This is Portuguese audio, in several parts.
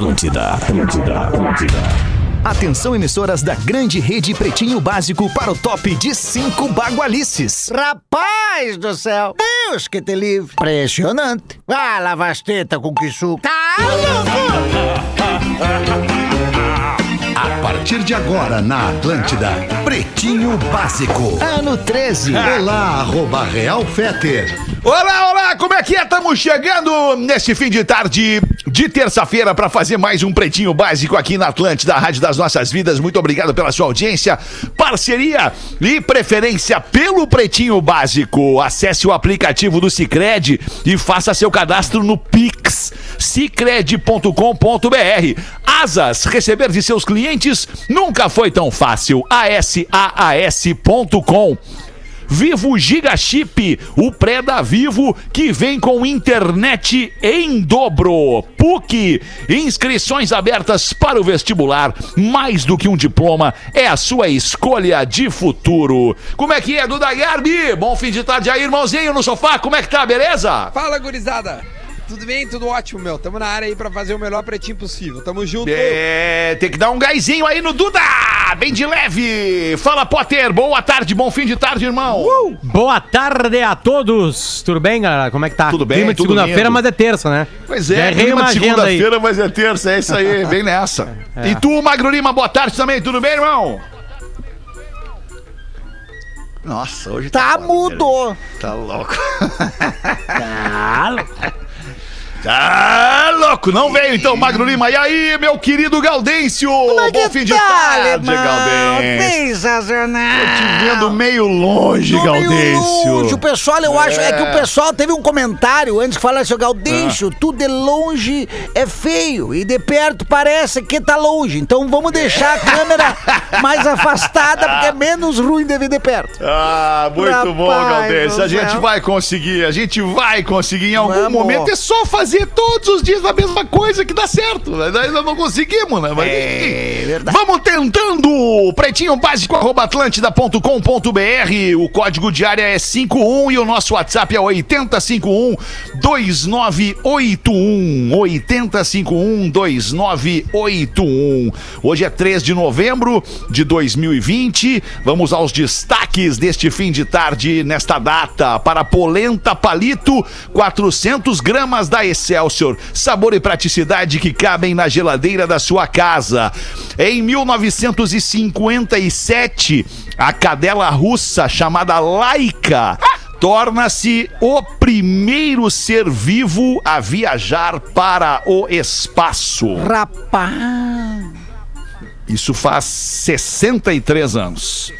Atlântida, Atlântida, Atlântida. Atenção emissoras da grande rede Pretinho Básico para o top de cinco bagualices. Rapaz do céu! Deus que te livre! Impressionante! Ah, tetas com que suco! Tá A partir de agora na Atlântida, Pretinho Básico. Ano 13. Olá, arroba Real Feter. Olá, olá, como é que é? Estamos chegando neste fim de tarde de terça-feira para fazer mais um Pretinho Básico aqui na Atlântida, a Rádio das Nossas Vidas. Muito obrigado pela sua audiência, parceria e preferência pelo Pretinho Básico. Acesse o aplicativo do Cicred e faça seu cadastro no Pix, cicred.com.br. Asas, receber de seus clientes nunca foi tão fácil. ASAAS.com. Vivo Giga Chip, o pré da Vivo que vem com internet em dobro. PUC, inscrições abertas para o vestibular. Mais do que um diploma, é a sua escolha de futuro. Como é que é, Duda Garbi? Bom fim de tarde aí, irmãozinho no sofá. Como é que tá, beleza? Fala, gurizada! Tudo bem? Tudo ótimo, meu. Tamo na área aí pra fazer o melhor pretinho possível. Tamo junto. É, tem que dar um gásinho aí no Duda! Bem de leve! Fala, Potter! Boa tarde, bom fim de tarde, irmão! Boa tarde a todos! Tudo bem, galera? Como é que tá? Tudo bem, Clima de segunda-feira, mas é terça, né? Pois é, clima de segunda-feira, mas é terça, é isso aí, bem nessa. É. E tu, Magro Lima, boa tarde também, tudo bem, irmão? Nossa, hoje Tá foda, mudo! velho. Tá louco. Tá louco, não veio então, Magro Lima. E aí, meu querido Gaudêncio? Como é Bom fim de tá, tarde? Gaudêncio. Sensacional! Tô te vendo meio longe, Tô meio Gaudêncio. longe. O pessoal, eu acho, é que o pessoal teve um comentário antes que falasse, Gaudêncio, Ah. tu de longe é feio e de perto parece que tá longe. Então vamos deixar a câmera mais afastada, porque é menos ruim de ver de perto. Ah, muito Rapaz bom, Galdêncio. do A gente vai conseguir, a gente vai conseguir em algum Vamos. momento. É só fazer todos os dias a mesma coisa que dá certo. Mas Ainda não conseguimos, né? Mas, É verdade. Vamos tentando! Pretinho básico arroba atlântida.com.br. O código de área é 51 e o nosso WhatsApp é 8051 2981. 8051 2981. Hoje é 3 de novembro de 2020. Vamos aos destaques deste fim de tarde, nesta data. Para polenta palito, 400 gramas da Excelsior. Sabor e praticidade que cabem na geladeira da sua casa. Em 1957, a cadela russa chamada Laika torna-se o primeiro ser vivo a viajar para o espaço. Rapaz! Isso faz 63 anos.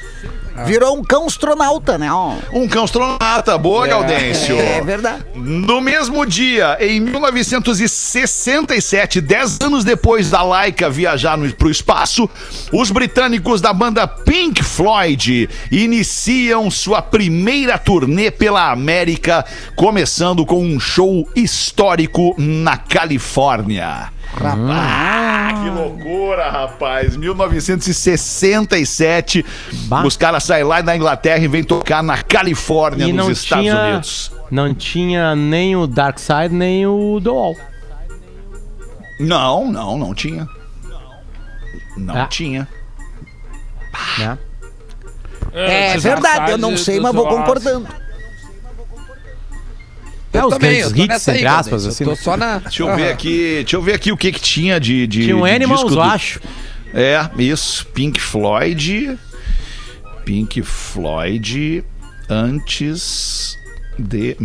Virou um cão astronauta, né? ó. Um cão astronauta, boa, Gaudêncio. É verdade. No mesmo dia, em 1967, 10 anos depois da Laika viajar para o espaço, os britânicos da banda Pink Floyd iniciam sua primeira turnê pela América, começando com um show histórico na Califórnia. Ah, que loucura, rapaz. 1967. Bah. Os caras saem lá da Inglaterra e vêm tocar na Califórnia, E nos não Estados tinha, Unidos. não tinha nem o Dark Side, nem o The Wall. Não, não, não tinha. Não Ah. tinha. Né? É verdade, eu não sei, mas vou concordando. É, os também, grandes hits, entre aspas, assim. Eu tô só na... Deixa eu ver aqui, deixa eu ver aqui o que que tinha de, de Tinha um de Animals, disco eu do- acho. É, isso, Pink Floyd. Pink Floyd antes de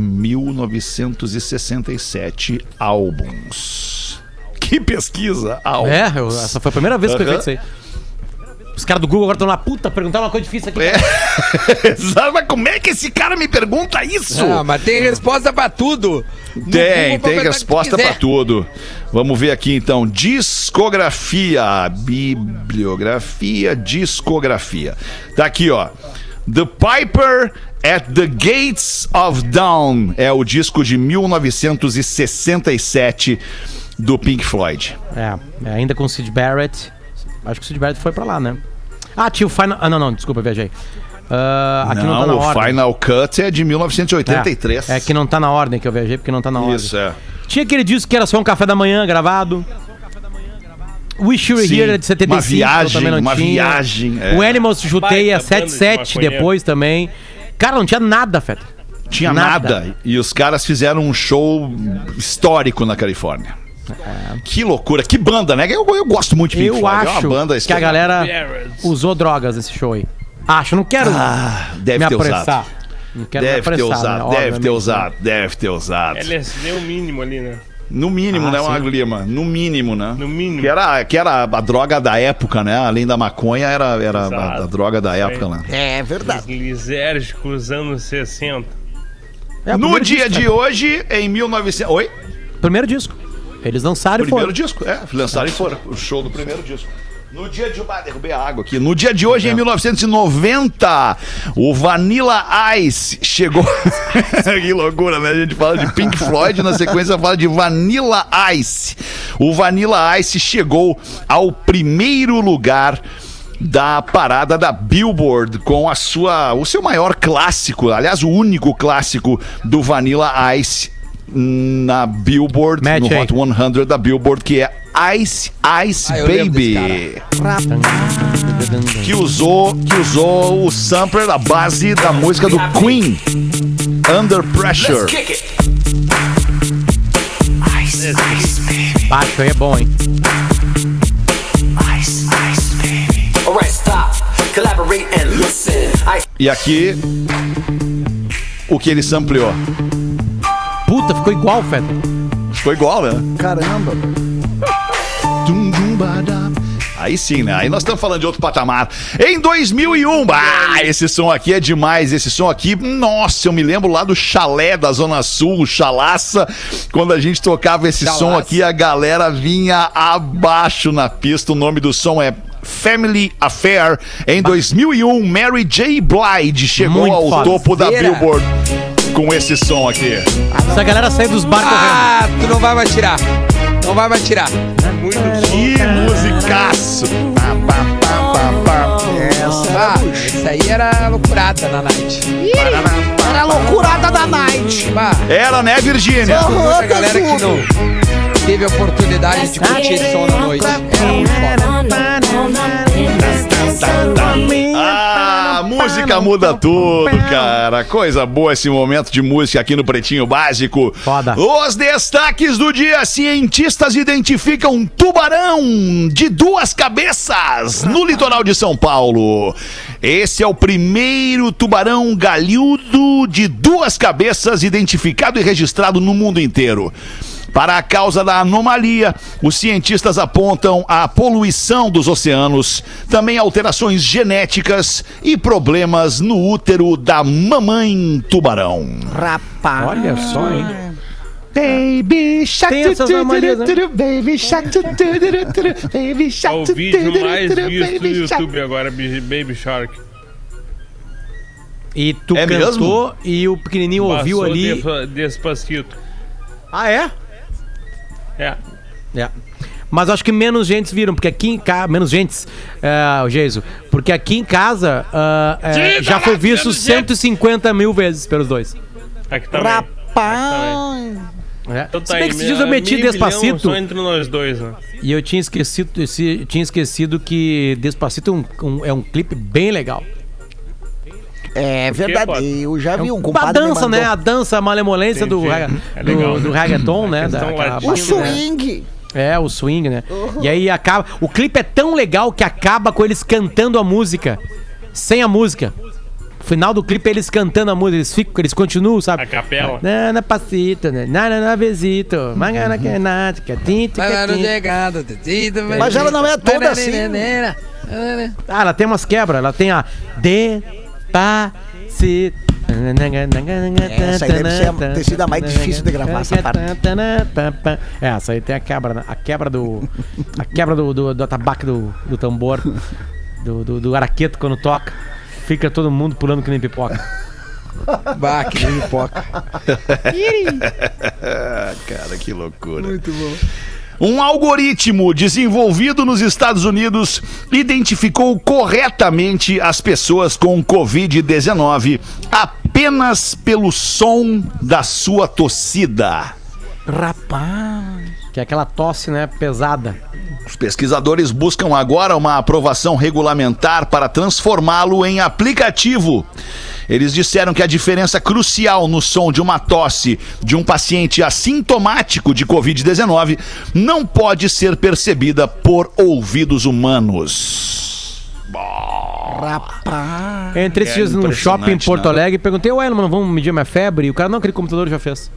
1967 álbuns. Que pesquisa, álbuns. É, eu- essa foi a primeira vez que eu vi isso aí. Os caras do Google agora estão lá, puta, perguntaram uma coisa difícil aqui. É. Exato, Mas como é que esse cara me pergunta isso? Ah, mas tem resposta pra tudo. No Google Tem, tem perguntar resposta pra tudo. Vamos ver aqui então. Discografia, bibliografia, discografia. Tá aqui, ó. The Piper at the Gates of Dawn é o disco de 1967 do Pink Floyd. É, é, ainda com o Sid Barrett. Acho que o Sid Barrett foi pra lá, né? Ah, tinha o Final. Ah, não, não, desculpa, eu viajei. Ah, aqui não, tá na o ordem. Final Cut é de 1983. É, é que não tá na ordem que eu viajei, porque não tá na ordem. Isso, é. Tinha aquele disco que era só um café da manhã gravado. Wish You Were Sim, Here é de 75. uma viagem, não uma tinha. viagem, é. O Animals chutei a Baita banda de 77 maconheiro. depois também. Cara, não tinha nada, Feta. Tinha nada. E os caras fizeram um show histórico na Califórnia. Que loucura, que banda, né? Eu, eu gosto muito de Pink Eu Floyd. é acho uma banda que a galera usou drogas nesse show aí. Acho, não quero Ah, deve me ter apressar. usado. Não quero me Deve ter usado, né? deve ter Obviamente, usado, deve ter usado. LSD é o mínimo ali, né? No mínimo, Ah, né, sim. Magro Lima? No mínimo, né? No mínimo. Que era, que era a droga da época, né? Além da maconha, era, era a, a droga da época, né? É verdade. Os lisérgicos anos 60. É, No dia disco, de hoje, em 1900... Oi? Primeiro disco. Eles lançaram e Primeiro foram. disco, é, lançaram e foram. O show do primeiro disco. No dia de. Ah, derrubei a água aqui. No dia de hoje, em 1990, o Vanilla Ice chegou. que loucura, né? A gente fala de Pink Floyd, na sequência fala de Vanilla Ice. O Vanilla Ice chegou ao primeiro lugar da parada da Billboard com a sua o seu maior clássico, aliás, o único clássico do Vanilla Ice na Billboard, Mete no aí. Hot 100 da Billboard, que é Ice Ice Ah, Baby. Que usou, que usou o sampler, a base da música do Queen, Under Pressure. Baixo aí é bom, hein? Alright, stop, collaborate and listen. I E aqui, o que ele sampleou. Puta, ficou igual, Feta. Ficou igual, né? Caramba. Dum, dum, badam. Aí sim, né? Aí nós estamos falando de outro patamar. Em 2001, ah, esse som aqui é demais. Esse som aqui, nossa, eu me lembro lá do chalé da Zona Sul, o Chalaça. Quando a gente tocava esse Chalaça. som aqui, a galera vinha abaixo na pista. O nome do som é Family Affair. Em 2001, Mary J. Blige chegou Muito ao topo da. Billboard com esse som aqui. Se a galera sair dos bar correndo. Ah, tu não vai me atirar. Não vai me atirar. Muito Que musicaço! Pá, pá, pá, pá, pá. Ah, isso aí era loucurada na night. Era a loucurada da night. Bah, Era, né, Virgínia? muita galera que não teve a oportunidade de curtir esse som na noite. Era muito foda. Música muda tudo, cara. Coisa boa esse momento de música aqui no Pretinho Básico. Foda. Os destaques do dia: cientistas identificam um tubarão de duas cabeças no litoral de São Paulo. Esse é o primeiro tubarão galhudo de duas cabeças identificado e registrado no mundo inteiro. Para a causa da anomalia, os cientistas apontam a poluição dos oceanos, também alterações genéticas e problemas no útero da mamãe tubarão. Rapaz. Olha só, hein? Baby shark, Tem essas anomalias, né? baby shark, baby É o vídeo mais visto do YouTube agora, Baby Shark. E tu É cantou e o pequenininho ouviu Passou ali. Despa- Despacito. Ah, é? É. É. Mas acho que menos gente viram, porque aqui em casa. Menos gente, é, o Geiso. Porque aqui em casa ah, é, Sim, já tá foi visto menos gente. 150 mil vezes pelos dois. Aqui também. Rapaz. É. Então tá Se bem aí, que esses dias eu meti Despacito Só entre nós dois, né? e eu tinha esquecido, eu tinha esquecido que Despacito é um, um- é um clipe bem legal. É verdade. Eu já vi um a compadre me dança, né? A dança, a malemolência do, É do, né? do reggaeton, né? latina, O né? swing. É, o swing, né? E aí acaba. O clipe é tão legal que acaba com eles cantando a música. Sem a música. No final do clipe é eles cantando a música. Eles ficam, eles continuam, sabe? A capela. Nana passito, né? Nana na besito. Magana que no que tinta. Mas ela não é toda assim. né, né, né, né. Ah, ela tem umas quebras. Ela tem a Despacito. Essa aí deve ser a- ter sido a mais difícil de gravar, essa parte. É, essa aí tem a quebra, né? A quebra do. A quebra do, do, do atabaque do, do tambor. Do, do, do araqueto quando toca. Fica todo mundo pulando que nem pipoca. Bah, que nem pipoca. Cara, que loucura. Muito bom. Um algoritmo desenvolvido nos Estados Unidos identificou corretamente as pessoas com Covid-19 apenas pelo som da sua tossida. Rapaz. Que é aquela tosse, né? Pesada. Os pesquisadores buscam agora uma aprovação regulamentar para transformá-lo em aplicativo. Eles disseram que a diferença crucial no som de uma tosse de um paciente assintomático de Covid-19 não pode ser percebida por ouvidos humanos. Rapaz. Entrei esses É dias num shopping em Porto né? Alegre e perguntei, ué, mano, vamos medir minha febre? E o cara, não, aquele computador já fez.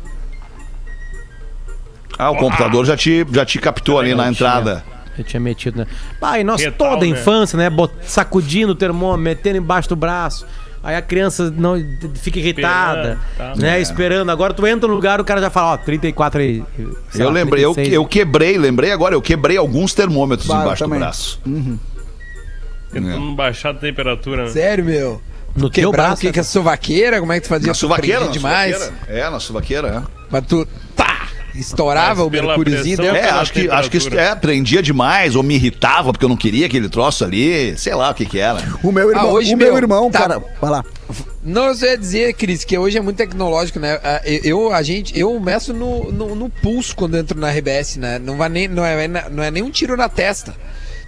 Ah, o computador já te, já te captou ali na entrada. Eu tinha metido, né? Pai, nós Retal, toda a né? infância, né? bot- Sacudindo o termômetro, metendo embaixo do braço. Aí a criança não fica irritada, Esperando, tá. né? Esperando. Agora tu entra no lugar, o cara já fala, ó, 34 aí. sei Eu lá, lembrei, eu, 36. eu quebrei, lembrei agora, eu quebrei alguns termômetros eu embaixo do também. braço. Tentando baixar a temperatura. né? Sério, meu? No teu Quebrar o braço. que? Que é sovaqueira? Como é que tu fazia? Na Tu suvaqueira, prendia na demais? suvaqueira. É, na suvaqueira, é. Mas tu, tá, estourava Mas o mercúriozinho dentro? É, acho que, acho que isso é, prendia demais, ou me irritava, porque eu não queria aquele troço ali, sei lá o que que era. O meu irmão, Ah, hoje, o meu, meu, irmão, tá. cara, vai lá. Não, eu só ia dizer, Cris, que hoje é muito tecnológico, né? Ah, Eu, a gente, eu meço no, no, no pulso quando entro na RBS, né? Não, vai nem, não, é, não é nem um tiro na testa.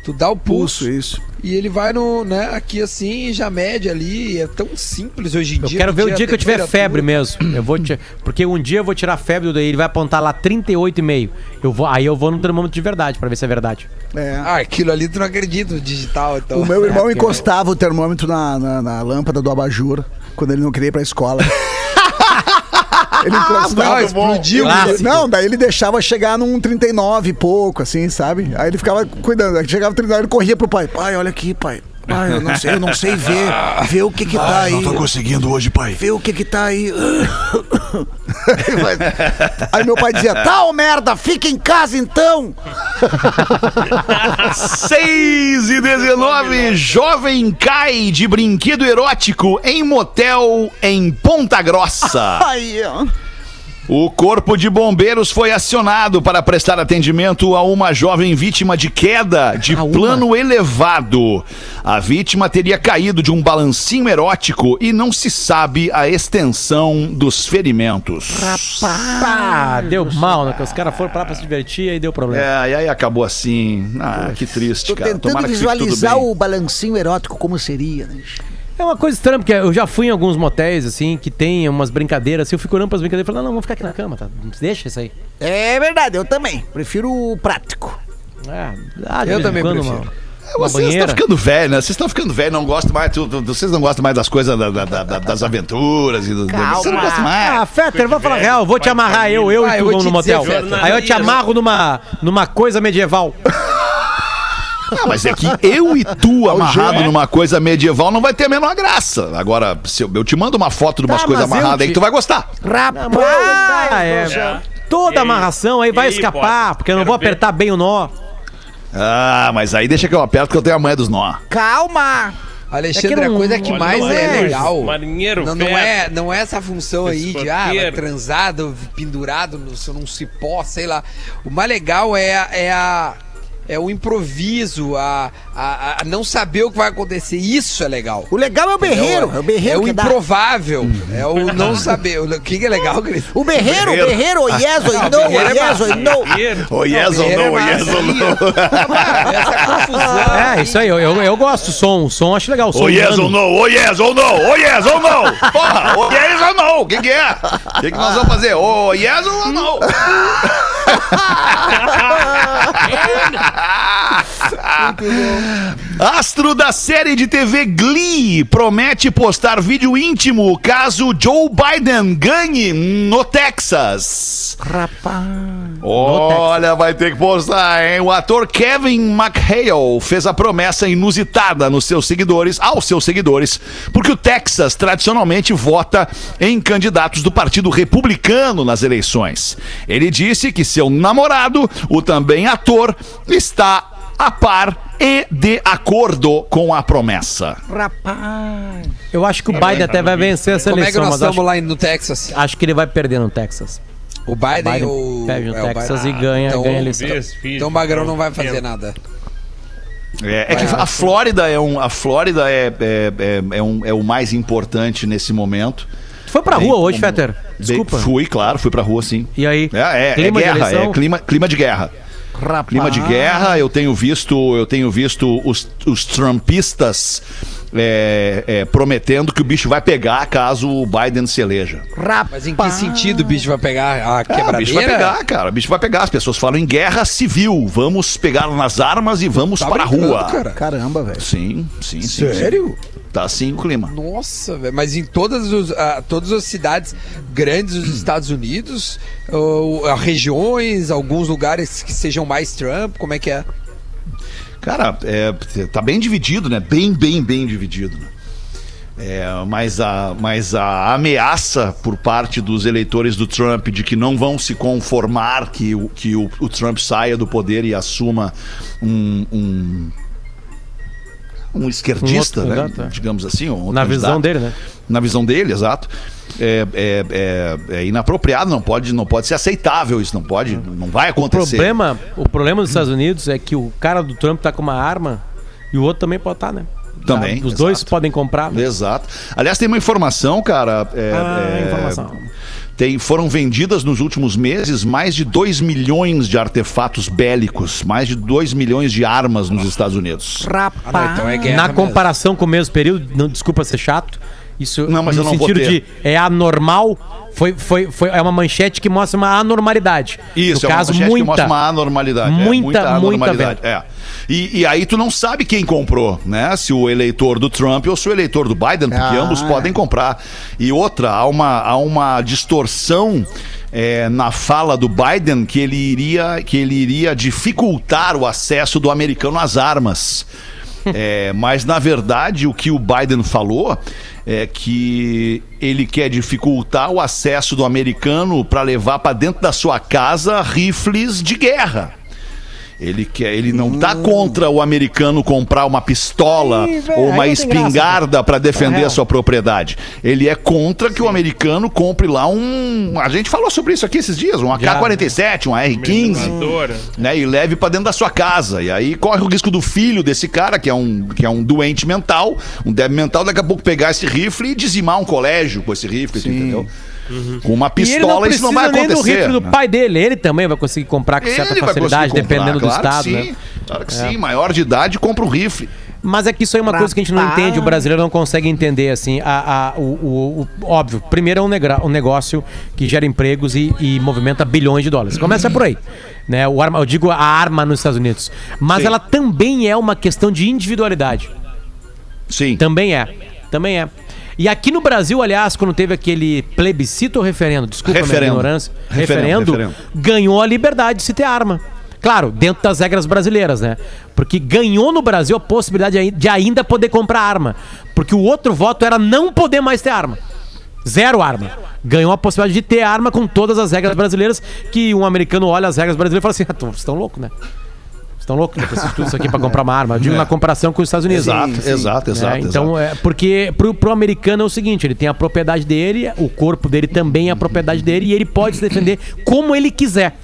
Tu dá o pulso, Pulso, isso. e ele vai no, né, aqui assim e já mede ali. É tão simples hoje em Eu dia. quero ver o dia que eu tiver febre mesmo. Eu vou te... Porque um dia eu vou tirar a febre do daí, ele vai apontar lá 38,5. Eu vou... Aí eu vou no termômetro de verdade, pra ver se é verdade. É. Ah, aquilo ali tu não acredita, o digital, então. O meu irmão É, encostava o termômetro na, na, na lâmpada do abajur quando ele não queria ir pra escola. ele encostava. Ah, explodiu. Clássico. Não, daí ele deixava chegar num 39 e pouco, assim, sabe? Aí ele ficava cuidando. Aí chegava no 39, ele corria pro pai. Pai, olha aqui, pai. Pai, eu não sei, eu não sei ver. Ver o que que tá aí. conseguindo hoje, pai. Ver o que que tá aí. Aí meu pai dizia, ô merda, fica em casa então. 6 e 19, jovem cai de brinquedo erótico em motel em Ponta Grossa. Aí, ó. O corpo de bombeiros foi acionado para prestar atendimento a uma jovem vítima de queda de plano elevado. A vítima teria caído de um balancinho erótico e não se sabe a extensão dos ferimentos. Ah, deu mal, né? Que os caras foram pra lá pra se divertir e aí deu problema. É, e aí acabou assim. Ah, que triste, Tô cara. tentando Tomara visualizar o balancinho erótico como seria, né? É uma coisa estranha, porque eu já fui em alguns motéis, assim, que tem umas brincadeiras, assim, eu fico olhando pras brincadeiras e falo, não, não, vamos ficar aqui na cama, tá? Deixa isso aí. É verdade, eu também. Prefiro o prático. É, ah, de Eu vez em também quando, prefiro. Uma, É, Vocês estão ficando velho, né? Vocês estão ficando velho, não gostam mais. tu- tu- Vocês não gostam mais das coisas da- da- da- da- das aventuras e do. Você não gosta mais. Ah, Fetter, vamos falar real, vou te amarrar, eu, eu Ah, e eu tu vou vamos no motel. Aí eu te amarro numa, numa coisa medieval. Ah, mas é que eu e tu amarrado numa coisa medieval não vai ter a menor graça. Agora, se eu, eu te mando uma foto de umas Tá, coisas mas eu amarradas aí te- que tu vai gostar. Rapaz! Ah, é. É. Toda aí? amarração aí E vai aí, escapar, Potter? porque eu não Quero vou ver. apertar bem o nó. Ah, mas aí deixa que eu aperto que eu tenho a manha dos nó. Calma! Alexandre, É que a não- coisa que Olha, mais não é é legal. marinheiro não, não ferro. é, não é essa função aí de ah, Escoteiro. transado, pendurado no, num cipó, sei lá. O mais legal é, a- é a. É o improviso, a, a, a não saber o que vai acontecer. Isso é legal. O legal é o berreiro. É o berreiro É o que dá. improvável. É o não saber. O que é legal, Cris? O berreiro, o berreiro, o yes, o no, o é yes, o no. Marinheiro. Oh, yes ou no, é yes ou massa. Essa confusão. É, isso aí, eu, eu, eu gosto do som. O som acho legal. O som Oh yes ou no, oh yes ou no, oh yes ou no. Porra, oh yes ou no. O que, que é? O que, que nós vamos fazer? Oh yes ou no? Astro da série de TV Glee promete postar vídeo íntimo caso Joe Biden ganhe no Texas. Rapaz. Olha, vai ter que postar, hein? O ator Kevin McHale fez a promessa inusitada nos seus seguidores, aos seus seguidores, porque o Texas tradicionalmente vota em candidatos do Partido Republicano nas eleições. Ele disse que seu namorado, o também ator, está a par e de acordo com a promessa. Rapaz. Eu acho que o Biden até vai vencer essa Como é que eleição, nós mas acho, estamos lá no Texas? acho que ele vai perder no Texas. O Biden, Biden ou perde no é, o Texas Biden. e ganha, Então, ganha a eleição. Então o Magrão não vai fazer nada. É, é que a Flórida é um, a Flórida é, é, é, é um, é o mais importante nesse momento. Tu foi pra Bem rua hoje, como- Fetter? Bem- Desculpa. fui, claro, fui pra rua sim. E aí? É, é, é Clima de guerra, eleição? é clima, clima de guerra. Rapaz. Clima de guerra, eu tenho visto, eu tenho visto os, os trumpistas é, é, prometendo que o bicho vai pegar caso o Biden se eleja. Mas em que sentido o bicho vai pegar a Ah, o quebradeira? bicho vai pegar, cara. O bicho vai pegar. As pessoas falam em guerra civil. Vamos pegar nas armas e vamos Tá para a rua. cara? Caramba, velho. Sim, sim, sim. Sério? sim. Tá assim o clima. Nossa, velho. Mas em todas, os, ah, todas as cidades grandes dos Estados Unidos, ou, ah, regiões, alguns lugares que sejam mais Trump, como é que é? Cara, é, tá bem dividido, né? Bem, bem, bem dividido. Né? É, mas, a, mas a ameaça por parte dos eleitores do Trump de que não vão se conformar que, o, que o, o Trump saia do poder e assuma um. um um esquerdista, Um né? candidato, é. digamos assim. um Na visão dele, né? Na visão dele, exato. É, é, é- é inapropriado, não pode, não pode ser aceitável isso, não pode, não vai O acontecer. problema, o problema dos Estados Unidos é que o cara do Trump tá com uma arma e o outro também pode estar, né? Também, Os dois exato. podem comprar. né? Exato. Aliás, tem uma informação, cara. é, Ah, é, informação. Tem, foram vendidas nos últimos meses mais de 2 milhões de artefatos bélicos, mais de 2 milhões de armas nos Estados Unidos. Ah, não, então é guerra Na mesmo. comparação com o mesmo período, não desculpa ser chato, isso Não, mas no eu não vou sentido ter. de é anormal, foi, foi, foi, é uma manchete que mostra uma anormalidade. Isso, no é uma caso, manchete que muita, mostra uma anormalidade. é, muita, muita anormalidade. venda. É. E, e aí tu não sabe quem comprou, né? Se o eleitor do Trump ou se o eleitor do Biden, porque Ah, ambos é. podem comprar. E outra, há uma, há uma distorção é, na fala do Biden que ele iria, que ele iria dificultar o acesso do americano às armas. É, mas na verdade o que o Biden falou é que ele quer dificultar o acesso do americano para levar para dentro da sua casa rifles de guerra. Ele quer, ele não tá contra o americano comprar uma pistola velho, ou uma espingarda para defender real. a sua propriedade. Ele é contra que o americano compre lá um, a gente falou sobre isso aqui esses dias, um AK-47, um AR-15 Metralhadora. né, e leve pra dentro da sua casa. E aí corre o risco do filho desse cara, que é um, que é um doente mental, um débil mental, daqui a pouco pegar esse rifle e dizimar um colégio com esse rifle, entendeu? Com uma E ele não pistola isso não vai nem do acontecer. rifle do né? pai dele, ele também vai conseguir comprar com certa Ele vai facilidade, comprar, dependendo do claro que estado, sim, né? Claro que sim, maior de idade compra um rifle. Mas é que isso aí é uma coisa que a gente não entende, o brasileiro não consegue entender, assim, a, a- o, o- o- óbvio, primeiro é um, negra- um negócio que gera empregos e, e movimenta bilhões de dólares. Começa por aí, né? O arma, eu digo a arma nos Estados Unidos. Mas Sim. ela também é uma questão de individualidade. Sim. Também é, também é. E aqui no Brasil, aliás, quando teve aquele plebiscito ou referendo, desculpa a minha Referendo. ignorância, Referendo, referendo, referendo. ganhou a liberdade de se ter arma. Claro, dentro das regras brasileiras, né? Porque ganhou no Brasil a possibilidade de ainda poder comprar arma. Porque o outro voto era não poder mais ter arma. Zero arma. Ganhou a possibilidade de ter arma com todas as regras brasileiras, que um americano olha as regras brasileiras e fala assim, ah, vocês estão loucos, né? Vocês estão loucos? Eu preciso tudo isso aqui pra comprar uma arma. Eu digo na comparação com os Estados Unidos. Exato, exato, É, exato. então, é, porque pro, pro americano é o seguinte, ele tem a propriedade dele, o corpo dele também é a propriedade dele e ele pode se defender como ele quiser.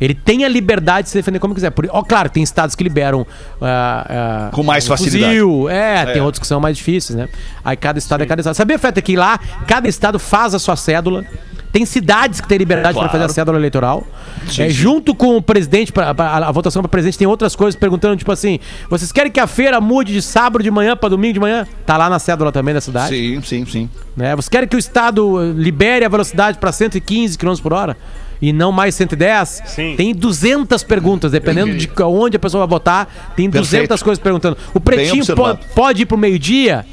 Ele tem a liberdade de se defender como quiser. Por, ó, claro, tem estados que liberam ah, ah, Com mais um facilidade. Fuzil, é, tem outros que são mais difíceis, né? Aí cada estado é cada estado. Sabia, Feta, que lá cada estado faz a sua cédula. Tem cidades que têm liberdade para Claro. fazer a cédula eleitoral. É, junto com o presidente, pra, pra- a, a votação para presidente tem outras coisas perguntando, tipo assim: vocês querem que a feira mude de sábado de manhã para domingo de manhã? Tá lá na cédula também da cidade. Sim, sim, sim. Né? Vocês querem que o Estado eh, libere a velocidade para 115 km por hora? E não mais 110? Sim. Tem 200 perguntas, dependendo de onde a pessoa vai votar, tem 200 Perfeito. coisas perguntando. O pretinho po- pode ir pro meio-dia?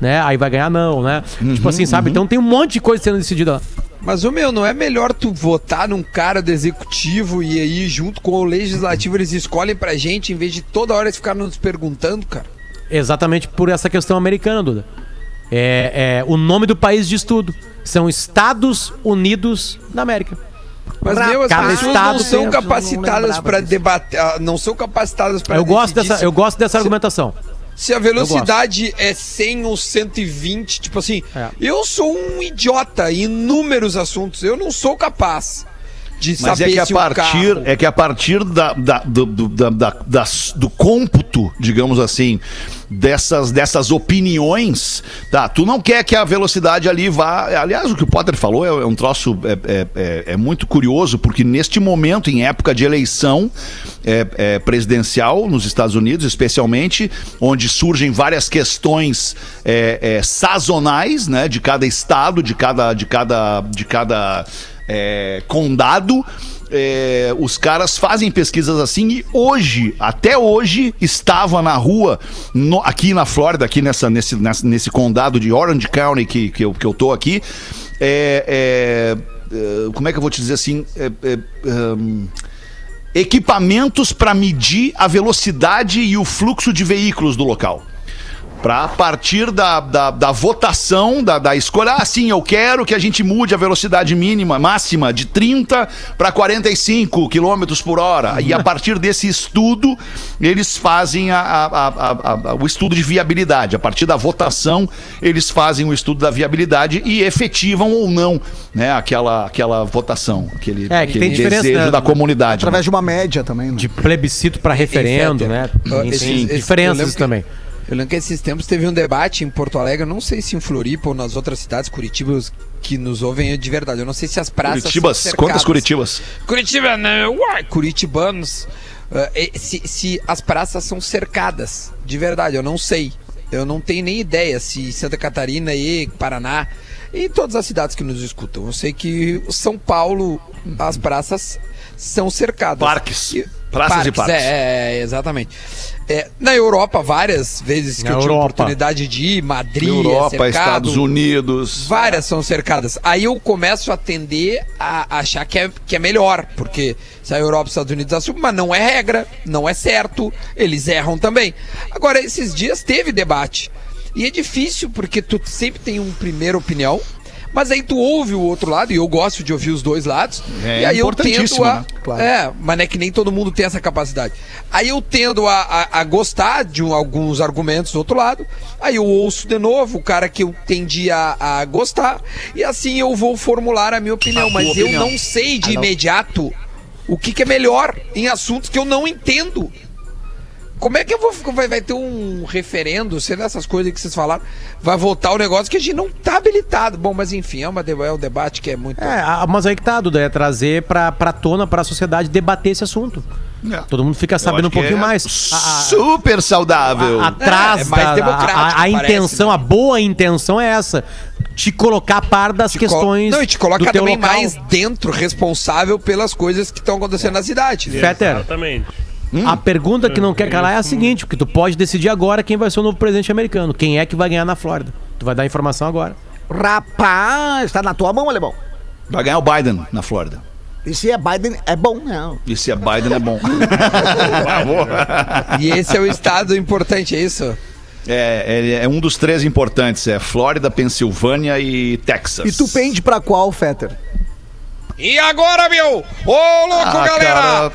Né? Aí vai ganhar não, né? Uhum, tipo assim, sabe? Então tem um monte de coisa sendo decidida lá. Mas, o meu, não é melhor tu votar num cara do executivo e aí, junto com o legislativo, eles escolhem pra gente, em vez de toda hora eles ficarem nos perguntando, cara? Exatamente por essa questão americana, Duda. É, é, o nome do país diz tudo. São Estados Unidos da América. Mas, meu, as pessoas estado não são capacitadas pra debater, ah, não são capacitadas pra Eu gosto, dessa, se- eu gosto dessa argumentação. Se a velocidade é 100 ou 120, tipo assim, É. eu sou um idiota em inúmeros assuntos, eu não sou capaz. de Mas é saber que a partir, carro- é que a partir da, da- do, do, da- da- do cômputo, digamos assim, dessas, dessas opiniões, tá? Tu não quer que a velocidade ali vá. Aliás, o que o Potter falou é, é um troço é, é- é- é muito curioso, porque neste momento, em época de eleição é, é, presidencial nos Estados Unidos, especialmente, onde surgem várias questões sazonais, né? De cada estado, de cada. De cada, de cada condado. É, os caras fazem pesquisas assim e hoje, até hoje, estava na rua, no- aqui na Flórida, aqui nessa, nesse, nessa- nesse condado de Orange County que, que, eu, que eu tô aqui. é, é, é, como é que eu vou te dizer assim? É, é, hum, equipamentos para medir a velocidade e o fluxo de veículos do local. Para a partir da, da, da votação, da, da escolha, ah, sim, eu quero que a gente mude a velocidade mínima, máxima, de 30 para 45 quilômetros por hora. E a partir desse estudo, eles fazem a- a- a- a- a- o estudo de viabilidade. A partir da votação, eles fazem o estudo da viabilidade e efetivam ou não né, aquela, aquela votação, aquele, É, que aquele tem diferença, desejo né? da comunidade. Através de uma média também, né? De plebiscito pra referendo, Fetter, né? eu diferenças também. Eu lembro que esses tempos teve um debate em Porto Alegre, não sei se em Floripa ou nas outras cidades, Curitiba, que nos ouvem de verdade. Eu não sei se as praças. Curitibas, são quantas. Curitibas? Curitiba, né? Uai, Curitibanos. E- se, se as praças são cercadas, de verdade, eu não sei. Eu não tenho nem ideia se Santa Catarina e Paraná e todas as cidades que nos escutam. Eu sei que São Paulo, as praças são cercadas. Parques. E- Praças e parques. É, é, exatamente. É, na Europa, várias vezes que Na eu tive Europa. oportunidade de ir, Madrid, é Europa, cercado, Estados Unidos. Várias são cercadas. Aí eu começo a tender a achar que é, que é melhor, porque se a Europa e os Estados Unidos assumem, mas não é regra, não é certo, eles erram também. Agora, esses dias teve debate. E é difícil, porque tu sempre tem uma primeira opinião, mas aí tu ouve o outro lado, e eu gosto de ouvir os dois lados, É e aí eu tendo a. né? Claro. É, mas não é que nem todo mundo tem essa capacidade. Aí eu tendo a, a, a gostar de um- alguns argumentos do outro lado, aí eu ouço de novo o cara que eu tendi a, a gostar, e assim eu vou formular a minha opinião. mas eu opinião. não sei de imediato o que, que é melhor em assuntos que eu não entendo. Como é que eu vou. Vai, vai ter um referendo, sendo essas coisas que vocês falaram, vai votar o negócio que a gente não tá habilitado. Bom, mas enfim, é, uma, é um debate que é muito. É, mas aí que tá, Duda, é trazer pra, pra tona, pra sociedade debater esse assunto. É. Todo mundo fica sabendo um pouquinho é mais. A- Super saudável. a- atrás É, é mais da- a- democrático, a, intenção, né? a boa intenção é essa. Te colocar a par das Te questões. Não, e te coloca do teu também local. mais dentro, responsável pelas coisas que estão acontecendo na cidade. né? Fetter, Exatamente. a pergunta que não quer calar é a seguinte: porque tu pode decidir agora quem vai ser o novo presidente americano. Quem é que vai ganhar na Flórida? Tu vai dar a informação agora. Rapaz, tá na tua mão, alemão. Vai ganhar o Biden na Flórida. E se é Biden, é bom, não. E se é Biden, é bom. E esse é o estado importante, é isso? é, é, é um dos três importantes. É Flórida, Pensilvânia e Texas. E tu pende pra qual, Fetter? E agora, meu? Ô, louco, Ah, galera! cara,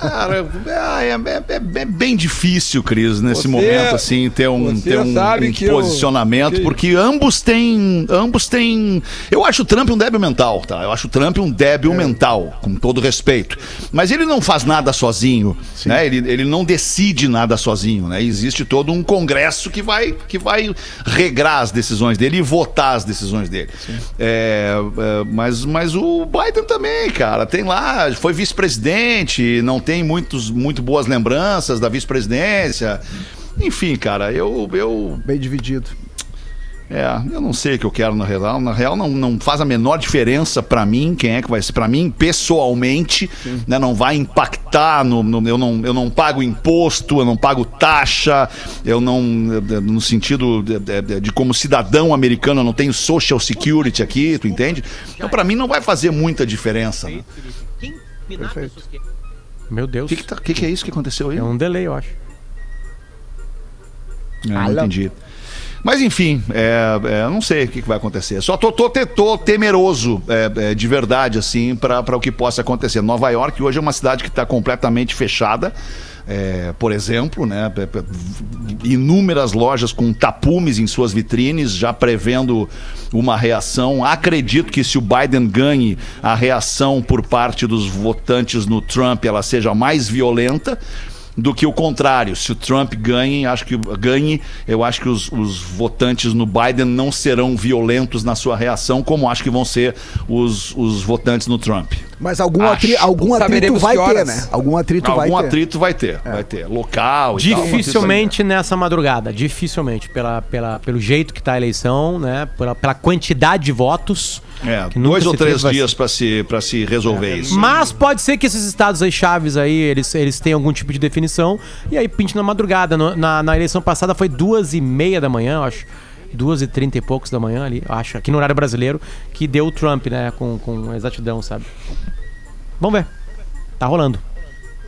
Cara, é, é- é- é bem difícil, Cris, nesse Você- momento, assim, ter um, ter um, um eu- posicionamento, que- porque ambos têm. Ambos têm. Eu acho o Trump um débil mental, tá? Eu acho o Trump um É. débil mental, com todo respeito. Mas ele não faz nada sozinho, né? Ele, ele não decide nada sozinho, né? Existe todo um congresso que vai, que vai regrar as decisões dele e votar as decisões dele. É, é, mas, mas o Biden também, cara, tem lá, foi vice-presidente, não tem muitos, muito boas lembranças da vice-presidência. Enfim, cara, eu, eu, Bem dividido. é, eu não sei o que eu quero na real. Na real, não, não faz a menor diferença pra mim quem é que vai ser. Pra mim, pessoalmente, né, não vai impactar. No, no- eu, não, eu não pago imposto, eu não pago taxa, eu não. No sentido de, de- de como cidadão americano, eu não tenho social security aqui, tu entende? Então, pra mim, não vai fazer muita diferença. né? Meu O Deus. que, que, tá- que que é isso que aconteceu aí? É um delay, eu acho. É, não entendi. Mas enfim, é, é, eu não sei o que, que vai acontecer. Só tô, tô, tô temeroso é, é, de verdade, assim, para o que possa acontecer. Nova York hoje é uma cidade que está completamente fechada. É, por exemplo, né? Inúmeras lojas com tapumes em suas vitrines, já prevendo uma reação. Acredito que se o Biden ganhe, a reação por parte dos votantes no Trump ela seja mais violenta do que o contrário. Se o Trump ganhe, acho que ganhe, eu acho que os, os votantes no Biden não serão violentos na sua reação, como acho que vão ser os, os votantes no Trump. Mas algum, atri- algum atrito vai ter, né? Algum atrito vai Algum ter. atrito vai ter, vai ter. Local e tal. Dificilmente nessa madrugada, dificilmente, pela, pela, pelo jeito que tá a eleição, né? Pela, pela quantidade de votos. É, dois ou três vai dias para se, pra se resolver isso. Mas pode ser que esses estados aí chaves aí, eles, eles tenham algum tipo de definição e aí pinte na madrugada. No- Na, na eleição passada foi duas e meia da manhã, eu acho. Duas e trinta e poucos da manhã ali, acho, aqui no horário brasileiro, que deu o Trump, né, com, com exatidão, sabe? Vamos ver. Tá rolando.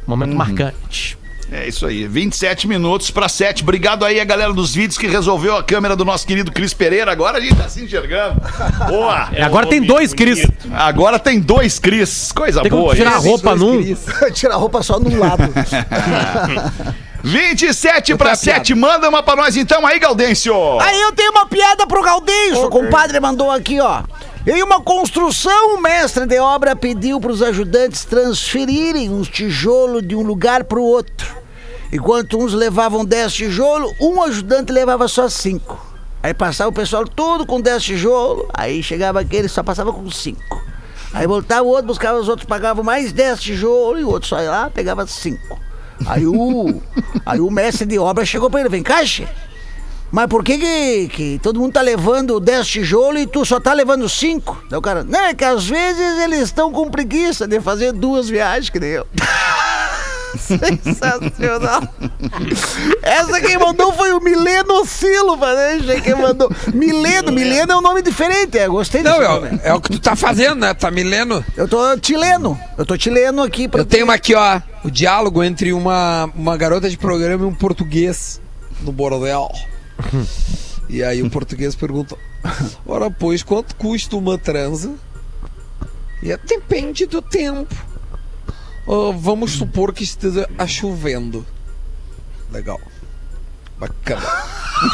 Momento marcante. É isso aí, 27 minutos para 7. Obrigado aí a galera dos vídeos que resolveu a câmera do nosso querido Cris Pereira. Agora a gente tá se enxergando. Boa! E agora tem dois Cris. Agora tem dois Cris. Coisa Tem boa. tirar a roupa num. Tirar a roupa só num lado. 27 para Outra 7. Manda uma pra nós então aí, Gaudêncio. Aí eu tenho uma piada pro Galdêncio. O compadre mandou aqui, ó. Em uma construção, o mestre de obra pediu para os ajudantes transferirem uns tijolos de um lugar para o outro. Enquanto uns levavam 10 tijolos, um ajudante levava só 5. Aí passava o pessoal todo com 10 tijolos, aí chegava aquele só passava com 5. Aí voltava o outro, buscava os outros, pagavam mais 10 tijolos e o outro só ia lá, pegava 5. Aí o, aí o mestre de obra chegou para ele: vem cá. Mas por que, que que todo mundo tá levando 10 tijolos e tu só tá levando 5? Daí o cara, não, é que às vezes eles estão com preguiça de fazer duas viagens, que nem eu. Sensacional. Essa quem mandou foi o Mileno Silva, né? Quem mandou. Mileno, Mileno é um nome diferente, eu gostei Não, é, o- é o que tu tá fazendo, né? Tá me lendo. Eu tô chileno, eu tô chileno aqui pra Eu tenho uma aqui, ó. O diálogo entre uma, uma garota de programa e um português no bordel. E aí o português pergunta: Ora, pois, quanto custa uma transa? E é, depende do tempo. Ah, vamos supor que esteja a chovendo. Legal. Bacana.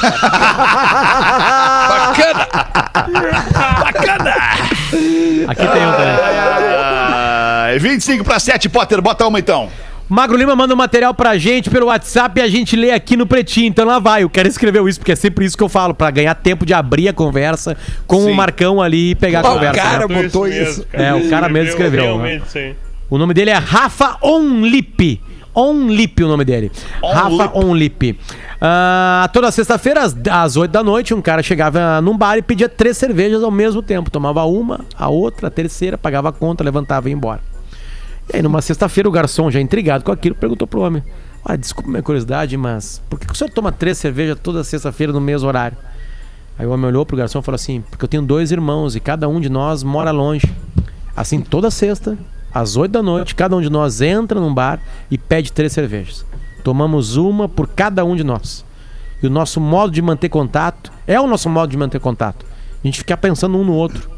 Bacana! Aqui tem um também. Ah, 25 para 7, Potter. Bota uma então. Magro Lima manda um material pra gente pelo WhatsApp e a gente lê aqui no Pretinho. Então lá vai. O cara escreveu isso, porque é sempre isso que eu falo, pra ganhar tempo de abrir a conversa com Sim. o Marcão ali e pegar a Ó, o conversa. cara né? botou isso. É, o cara mesmo escreveu, Realmente, sim. O nome dele é Rafa Onlip. Onlip o nome dele. Rafa Onlip. Ah, toda sexta-feira, às, às 8 da noite, um cara chegava num bar e pedia três cervejas ao mesmo tempo. Tomava uma, a outra, a terceira, pagava a conta, levantava e ia embora. E aí, numa sexta-feira, o garçom, já intrigado com aquilo, perguntou pro homem: ah, Desculpa minha curiosidade, mas por que o senhor toma três cervejas toda sexta-feira no mesmo horário? Aí o homem olhou pro garçom e falou assim: Porque eu tenho dois irmãos e cada um de nós mora longe. Assim, toda sexta, às 8 da noite, cada um de nós entra num bar e pede três cervejas. Tomamos uma por cada um de nós. E o nosso modo de manter contato é o nosso modo de manter contato. A gente ficar pensando um no outro.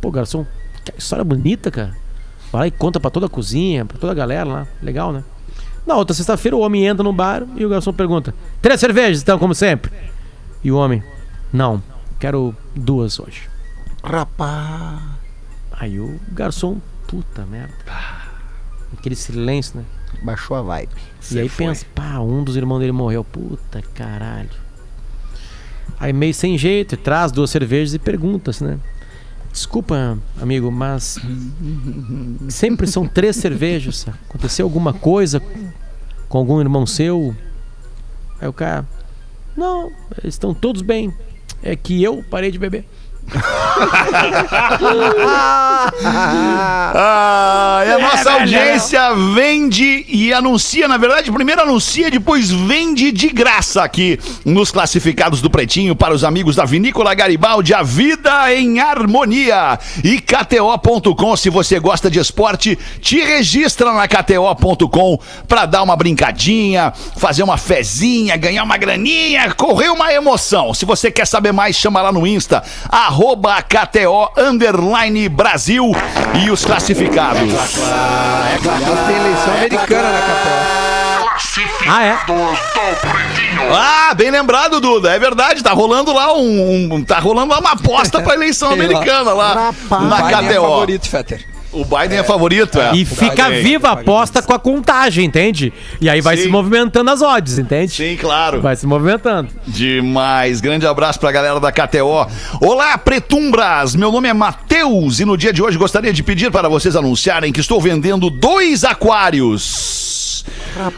Pô, garçom, que história bonita, cara. Vai lá e conta pra toda a cozinha, pra toda a galera lá. Legal, né? Na outra sexta-feira, o homem entra no bar e o garçom pergunta: Três cervejas, então, como sempre? E o homem: Não, quero duas hoje. Rapaz. Aí o garçom, puta merda. Aquele silêncio, né? Baixou a vibe. e aí pensa, pá, um dos irmãos dele morreu. Puta caralho. Aí meio sem jeito, traz duas cervejas e pergunta-se, né? Desculpa, amigo, mas sempre são três cervejas. Aconteceu alguma coisa com algum irmão seu? Aí o cara, não, estão todos bem. É que eu parei de beber. Ah, e a nossa audiência vende e anuncia, na verdade, primeiro anuncia, depois vende de graça aqui nos classificados do Pretinho para os amigos da Vinícola Garibaldi, a vida em harmonia. E KTO.com, se você gosta de esporte, te registra na KTO.com para dar uma brincadinha, fazer uma fezinha, ganhar uma graninha, correr uma emoção. Se você quer saber mais, chama lá no Insta, arroba KTO underline Brasil e os classificados. Tem eleição americana na KTO. Ah, é? Ah, bem lembrado, Duda. É verdade, tá rolando lá um. um- tá rolando lá uma aposta pra eleição Sei lá. americana lá na é KTO. favorito, Fetter. O Biden é, favorito, é. E fica Biden. viva a aposta com a contagem, entende? E aí vai Sim. se movimentando as odds, entende? Sim, claro. Vai se movimentando. Demais. Grande abraço pra galera da KTO. Olá, Pretumbras. Meu nome é Matheus e no dia de hoje gostaria de pedir para vocês anunciarem que estou vendendo dois aquários.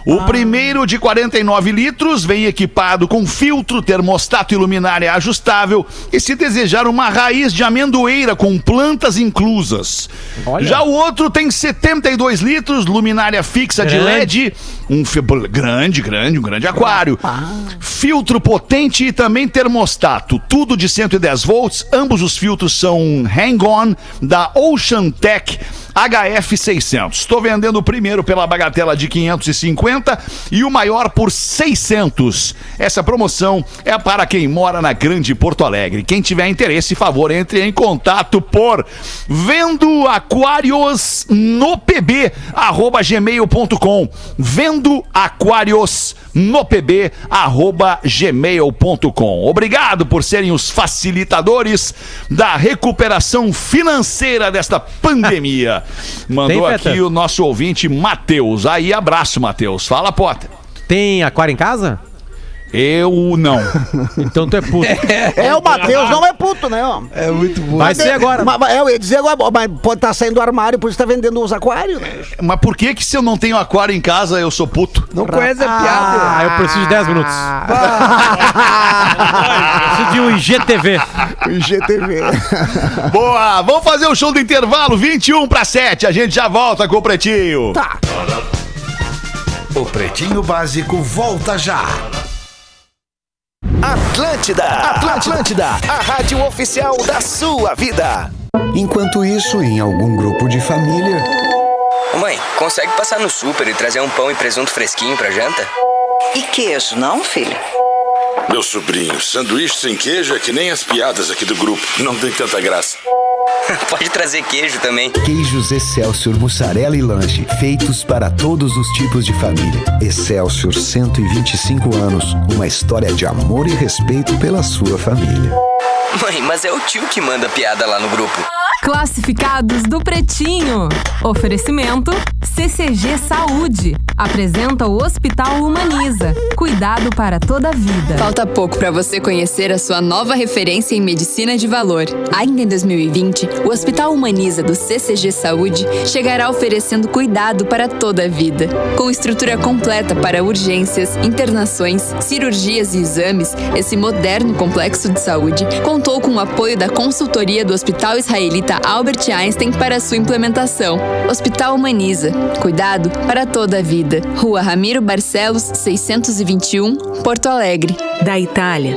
O primeiro de 49 litros vem equipado com filtro, termostato e luminária ajustável e se desejar uma raiz de amendoeira com plantas inclusas. Olha. Já o outro tem 72 litros, luminária fixa de Grande. LED, um grande, grande, um grande aquário. Filtro potente e também termostato, tudo de 110 volts. Ambos os filtros são Hang-On da Ocean Tech HF600. Estou vendendo o primeiro pela bagatela de 550 e o maior por 600. Essa promoção é para quem mora na Grande Porto Alegre. Quem tiver interesse, favor, entre em contato por vendo aquários no pb arroba gmail.com vendo aquários no pb arroba gmail.com Obrigado por serem os facilitadores da recuperação financeira desta pandemia. Mandou Tem, aqui o nosso ouvinte Matheus. Aí, abraço, Matheus. Fala, Potter. Tem aquário em casa? Eu não. Então tu é puto. É, o Matheus não é puto, né? ó? É muito bom. Vai ser agora. Mas, mas, é, eu ia dizer agora, mas pode estar saindo do armário, por isso tá vendendo os aquários, né? Mas por que que se eu não tenho aquário em casa, eu sou puto? Não conhece a piada? Ah, eu preciso de 10 minutos. preciso de um IGTV. IGTV. Boa, vamos fazer o show do intervalo, 21 para 7. A gente já volta com o Pretinho. Tá. O Pretinho Básico volta já. Atlântida, Atlântida, a rádio oficial da sua vida. Enquanto isso, em algum grupo de família, Ô mãe, consegue passar no super e trazer um pão e presunto fresquinho pra janta? E queijo, não, filho? Meu sobrinho, sanduíche sem queijo é que nem as piadas aqui do grupo. Não tem tanta graça. Pode trazer queijo também. queijos Excelsior mussarela e lanche, feitos para todos os tipos de família. Excelsior 125 anos, uma história de amor e respeito pela sua família. Mãe, mas é o tio que manda piada lá no grupo. Classificados do Pretinho. Oferecimento CCG Saúde. Apresenta o Hospital Humaniza. Cuidado para toda a vida. Falta pouco para você conhecer a sua nova referência em medicina de valor. Ainda em 2020, o Hospital Humaniza do CCG Saúde chegará oferecendo cuidado para toda a vida. Com estrutura completa para urgências, internações, cirurgias e exames, esse moderno complexo de saúde contou com o apoio da consultoria do Hospital Israelita Albert Einstein para sua implementação. Hospital Humaniza. Cuidado para toda a vida. Rua Ramiro Barcelos, 621, Porto Alegre. Da Itália,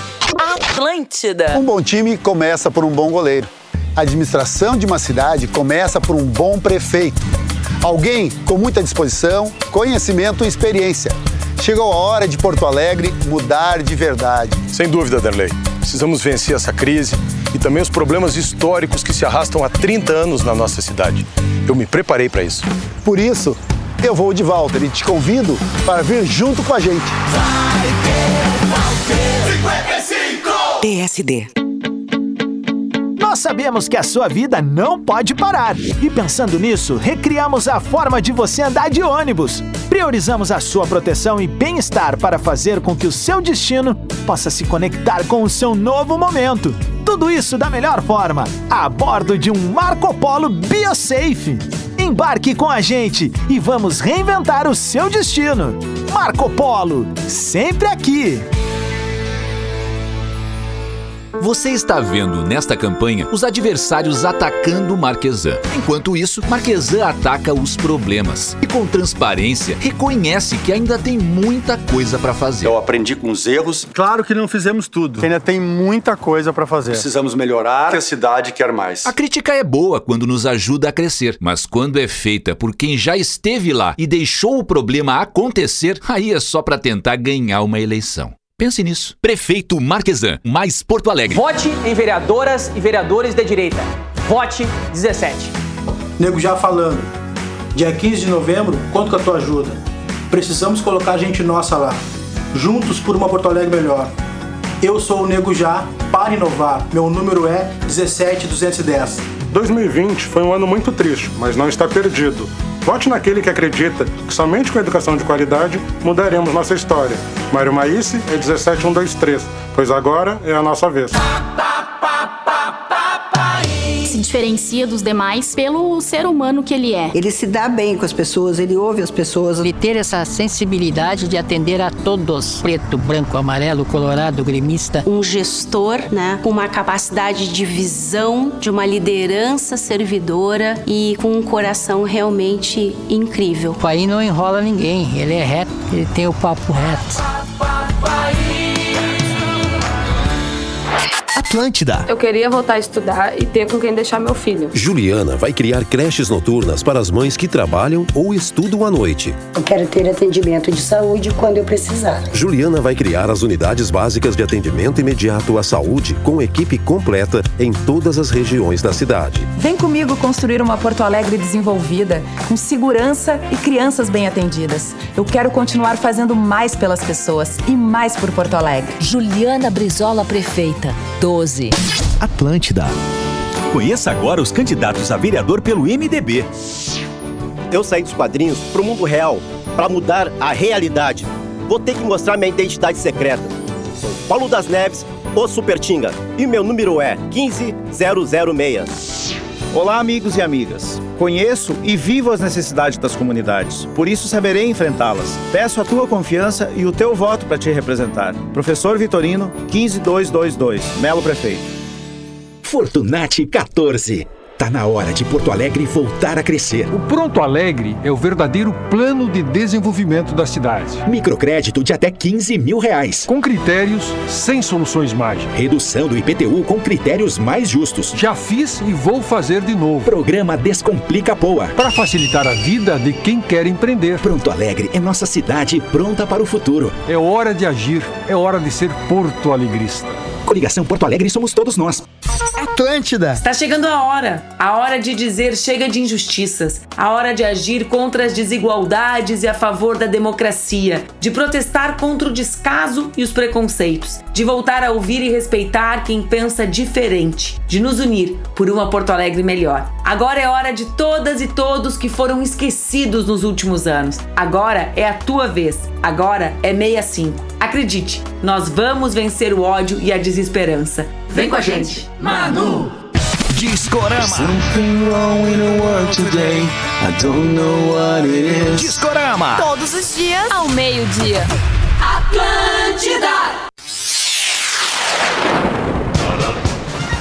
Atlântida. Um bom time começa por um bom goleiro. A administração de uma cidade começa por um bom prefeito. Alguém com muita disposição, conhecimento e experiência. Chegou a hora de Porto Alegre mudar de verdade. Sem dúvida, Derlei. Precisamos vencer essa crise e também os problemas históricos que se arrastam há 30 anos na nossa cidade. Eu me preparei para isso. Por isso, eu vou de Walter e te convido para vir junto com a gente. PSD. Nós sabemos que a sua vida não pode parar. E pensando nisso, recriamos a forma de você andar de ônibus. Priorizamos a sua proteção e bem-estar para fazer com que o seu destino possa se conectar com o seu novo momento. Tudo isso da melhor forma, a bordo de um Marco Polo BioSafe. Embarque com a gente e vamos reinventar o seu destino. Marco Polo, sempre aqui. Você está vendo nesta campanha os adversários atacando Marquesan. Enquanto isso, Marquesan ataca os problemas e com transparência reconhece que ainda tem muita coisa para fazer. Eu aprendi com os erros. Claro que não fizemos tudo. Ainda tem muita coisa para fazer. Precisamos melhorar. Que a cidade quer mais. A crítica é boa quando nos ajuda a crescer, mas quando é feita por quem já esteve lá e deixou o problema acontecer, aí é só para tentar ganhar uma eleição. Pense nisso. Prefeito Marquesan, mais Porto Alegre. Vote em vereadoras e vereadores de direita. Vote 17. Nego já falando. Dia 15 de novembro, conto com a tua ajuda. Precisamos colocar gente nossa lá. Juntos por uma Porto Alegre melhor. Eu sou o Nego Já, para inovar. Meu número é 17210. 2020 foi um ano muito triste, mas não está perdido. Vote naquele que acredita que somente com educação de qualidade mudaremos nossa história. Mário Maísse é 17123, pois agora é a nossa vez. Se diferencia dos demais pelo ser humano que ele é. Ele se dá bem com as pessoas, ele ouve as pessoas. Ele ter essa sensibilidade de atender a todos, preto, branco, amarelo, colorado, gremista. Um gestor, né, com uma capacidade de visão, de uma liderança servidora e com um coração realmente incrível. O pai não enrola ninguém, ele é reto, ele tem o papo reto. Atlântida. Eu queria voltar a estudar e ter com quem deixar meu filho. Juliana vai criar creches noturnas para as mães que trabalham ou estudam à noite. Eu quero ter atendimento de saúde quando eu precisar. Juliana vai criar as unidades básicas de atendimento imediato à saúde com equipe completa em todas as regiões da cidade. Vem comigo construir uma Porto Alegre desenvolvida, com segurança e crianças bem atendidas. Eu quero continuar fazendo mais pelas pessoas e mais por Porto Alegre. Juliana Brizola, prefeita. 12. Atlântida. Conheça agora os candidatos a vereador pelo MDB. Eu saí dos quadrinhos pro mundo real, para mudar a realidade. Vou ter que mostrar minha identidade secreta. Sou Paulo das Neves, o Supertinga, e meu número é 15006. Olá, amigos e amigas. Conheço e vivo as necessidades das comunidades, por isso saberei enfrentá-las. Peço a tua confiança e o teu voto para te representar. Professor Vitorino, 15222, Melo Prefeito. Fortunati 14. Tá na hora de Porto Alegre voltar a crescer. O Pronto Alegre é o verdadeiro plano de desenvolvimento da cidade. Microcrédito de até 15 mil reais. Com critérios, sem soluções mágicas. Redução do IPTU com critérios mais justos. Já fiz e vou fazer de novo. Programa Descomplica Poa. Para facilitar a vida de quem quer empreender. Pronto Alegre é nossa cidade pronta para o futuro. É hora de agir, é hora de ser Porto Alegrista. Coligação Porto Alegre somos todos nós. Atlântida. Está chegando a hora. A hora de dizer chega de injustiças. A hora de agir contra as desigualdades e a favor da democracia. De protestar contra o descaso e os preconceitos. De voltar a ouvir e respeitar quem pensa diferente. De nos unir por uma Porto Alegre melhor. Agora é hora de todas e todos que foram esquecidos nos últimos anos. Agora é a tua vez. Agora é 65. Acredite, nós vamos vencer o ódio e a desesperança. Vem com a gente. Manu. Discorama. Discorama. Todos os dias ao meio-dia. Atlântida.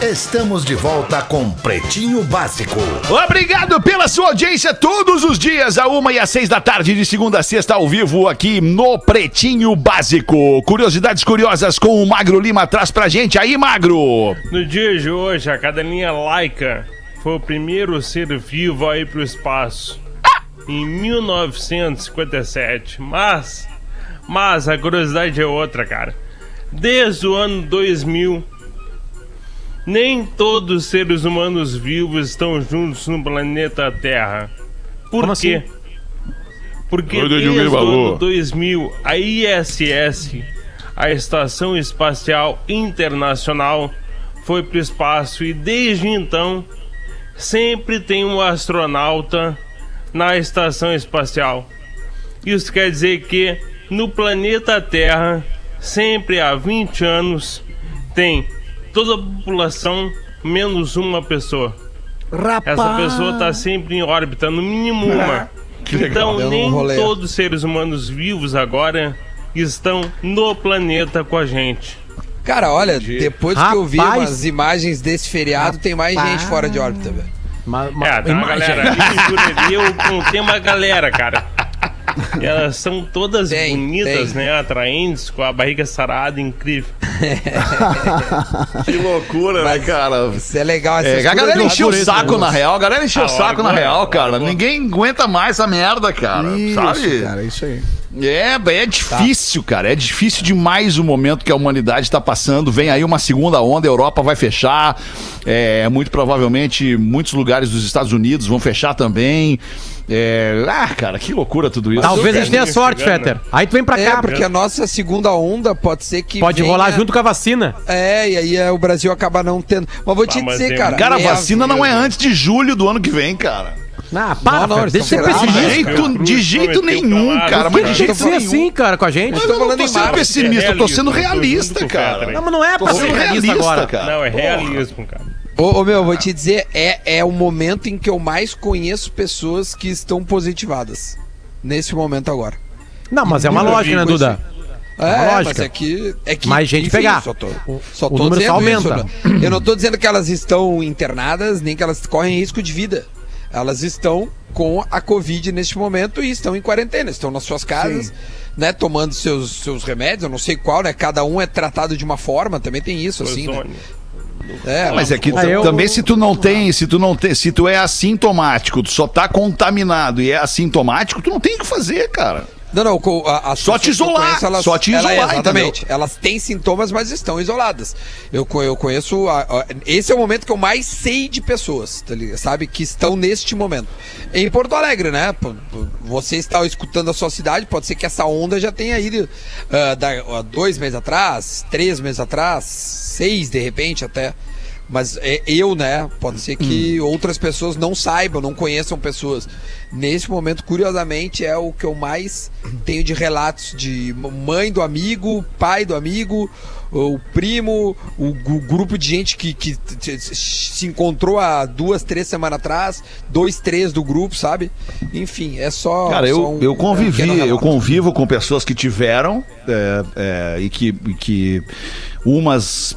Estamos de volta com Pretinho Básico. Obrigado pela sua audiência todos os dias, a uma e às seis da tarde, de segunda a sexta, ao vivo, aqui no Pretinho Básico. Curiosidades curiosas com o Magro Lima traz pra gente aí, Magro. No dia de hoje, a cadelinha Laika foi o primeiro ser vivo a ir pro espaço. Em 1957. Mas, mas a curiosidade é outra, cara. Desde o ano 2000 nem todos os seres humanos vivos estão juntos no planeta Terra. Por Como quê? assim? Porque desde o ano 2000, a ISS, a Estação Espacial Internacional, foi para o espaço e desde então sempre tem um astronauta na estação espacial. Isso quer dizer que no planeta Terra, sempre há 20 anos, tem toda a população menos uma pessoa. Rapaz. Essa pessoa está sempre em órbita, no mínimo uma. Que legal. Então, um nem todos os seres humanos vivos agora estão no planeta com a gente. Cara, olha, depois que eu vi Rapaz. umas imagens desse feriado, tem mais gente fora de órbita, velho. Mas, É, tá uma galera. Eu- tem uma galera, cara. E elas são todas Tem, bonitas, tem. né? Atraentes, com a barriga sarada, incrível. Que loucura, né, cara? Isso é legal, É, a galera encheu o saco na real, a galera encheu Ah, o saco na real, cara. Ninguém aguenta mais essa merda, cara. sabe? Isso, cara, isso aí. É, é difícil, cara. É difícil demais o momento que a humanidade está passando. Vem aí uma segunda onda, a Europa vai fechar. É, muito provavelmente muitos lugares dos Estados Unidos vão fechar também. É, ah, cara, que loucura tudo isso. Talvez a gente tenha sorte, chegando, Fetter. Aí tu vem pra É, cá. porque a nossa segunda onda pode ser que. Pode venha- rolar junto com a vacina. É, e aí é, o Brasil acaba não tendo. Mas vou te Ah, mas dizer, tem- cara. Cara, a vacina não é antes de julho do ano que vem, cara. Ah, para, Não, não, Deixa de ser pessimista. jeito, Cruz de jeito nenhum, cara. Mas de jeito ser assim, cara, com a gente? Mas eu não falando tô sendo março, pessimista, eu tô sendo realista, cara. Não, mas não é pra ser sendo realista agora. cara. Não, é realismo, cara. Ô, ô, meu, vou te dizer, é, é o momento em que eu mais conheço pessoas que estão positivadas. Nesse momento agora. Não, mas é uma lógica, né, Duda? É, mas lógica. é que, é que Mais gente pegar. Só tô, O- só o tô número só isso, aumenta. né? Eu não tô dizendo que elas estão internadas, nem que elas correm risco de vida. Elas estão com a Covid neste momento e estão em quarentena, estão nas suas casas, né, tomando seus, seus remédios, eu não sei qual, né? Cada um é tratado de uma forma, também tem isso, assim, né? É, Mas é que Ah, eu- também se tu não tem, se tu não tem, se tu é assintomático, tu só tá contaminado e é assintomático, tu não tem o que fazer, cara. Não, não, a- as Só te isolar, só te ela- isolar, exatamente. Elas têm sintomas, mas estão isoladas. Eu, eu conheço. a- a- esse é o momento que eu mais sei de pessoas, tá sabe? Que estão neste momento. Em Porto Alegre, né? Você está escutando a sua cidade, pode ser que essa onda já tenha ido ah, da- há dois meses atrás, três meses atrás, seis de repente até. Mas é, eu, né? Pode ser que outras pessoas não saibam, não conheçam pessoas. Nesse momento, curiosamente, é o que eu mais tenho de relatos de mãe do amigo, pai do amigo, o primo, o, gu- grupo de gente que, que se encontrou há duas, três semanas atrás, dois, três do grupo, sabe? Enfim, é só. Cara, só eu, um- eu um convivi, pequeno eu convivo com pessoas que tiveram é, é, e, que, e que umas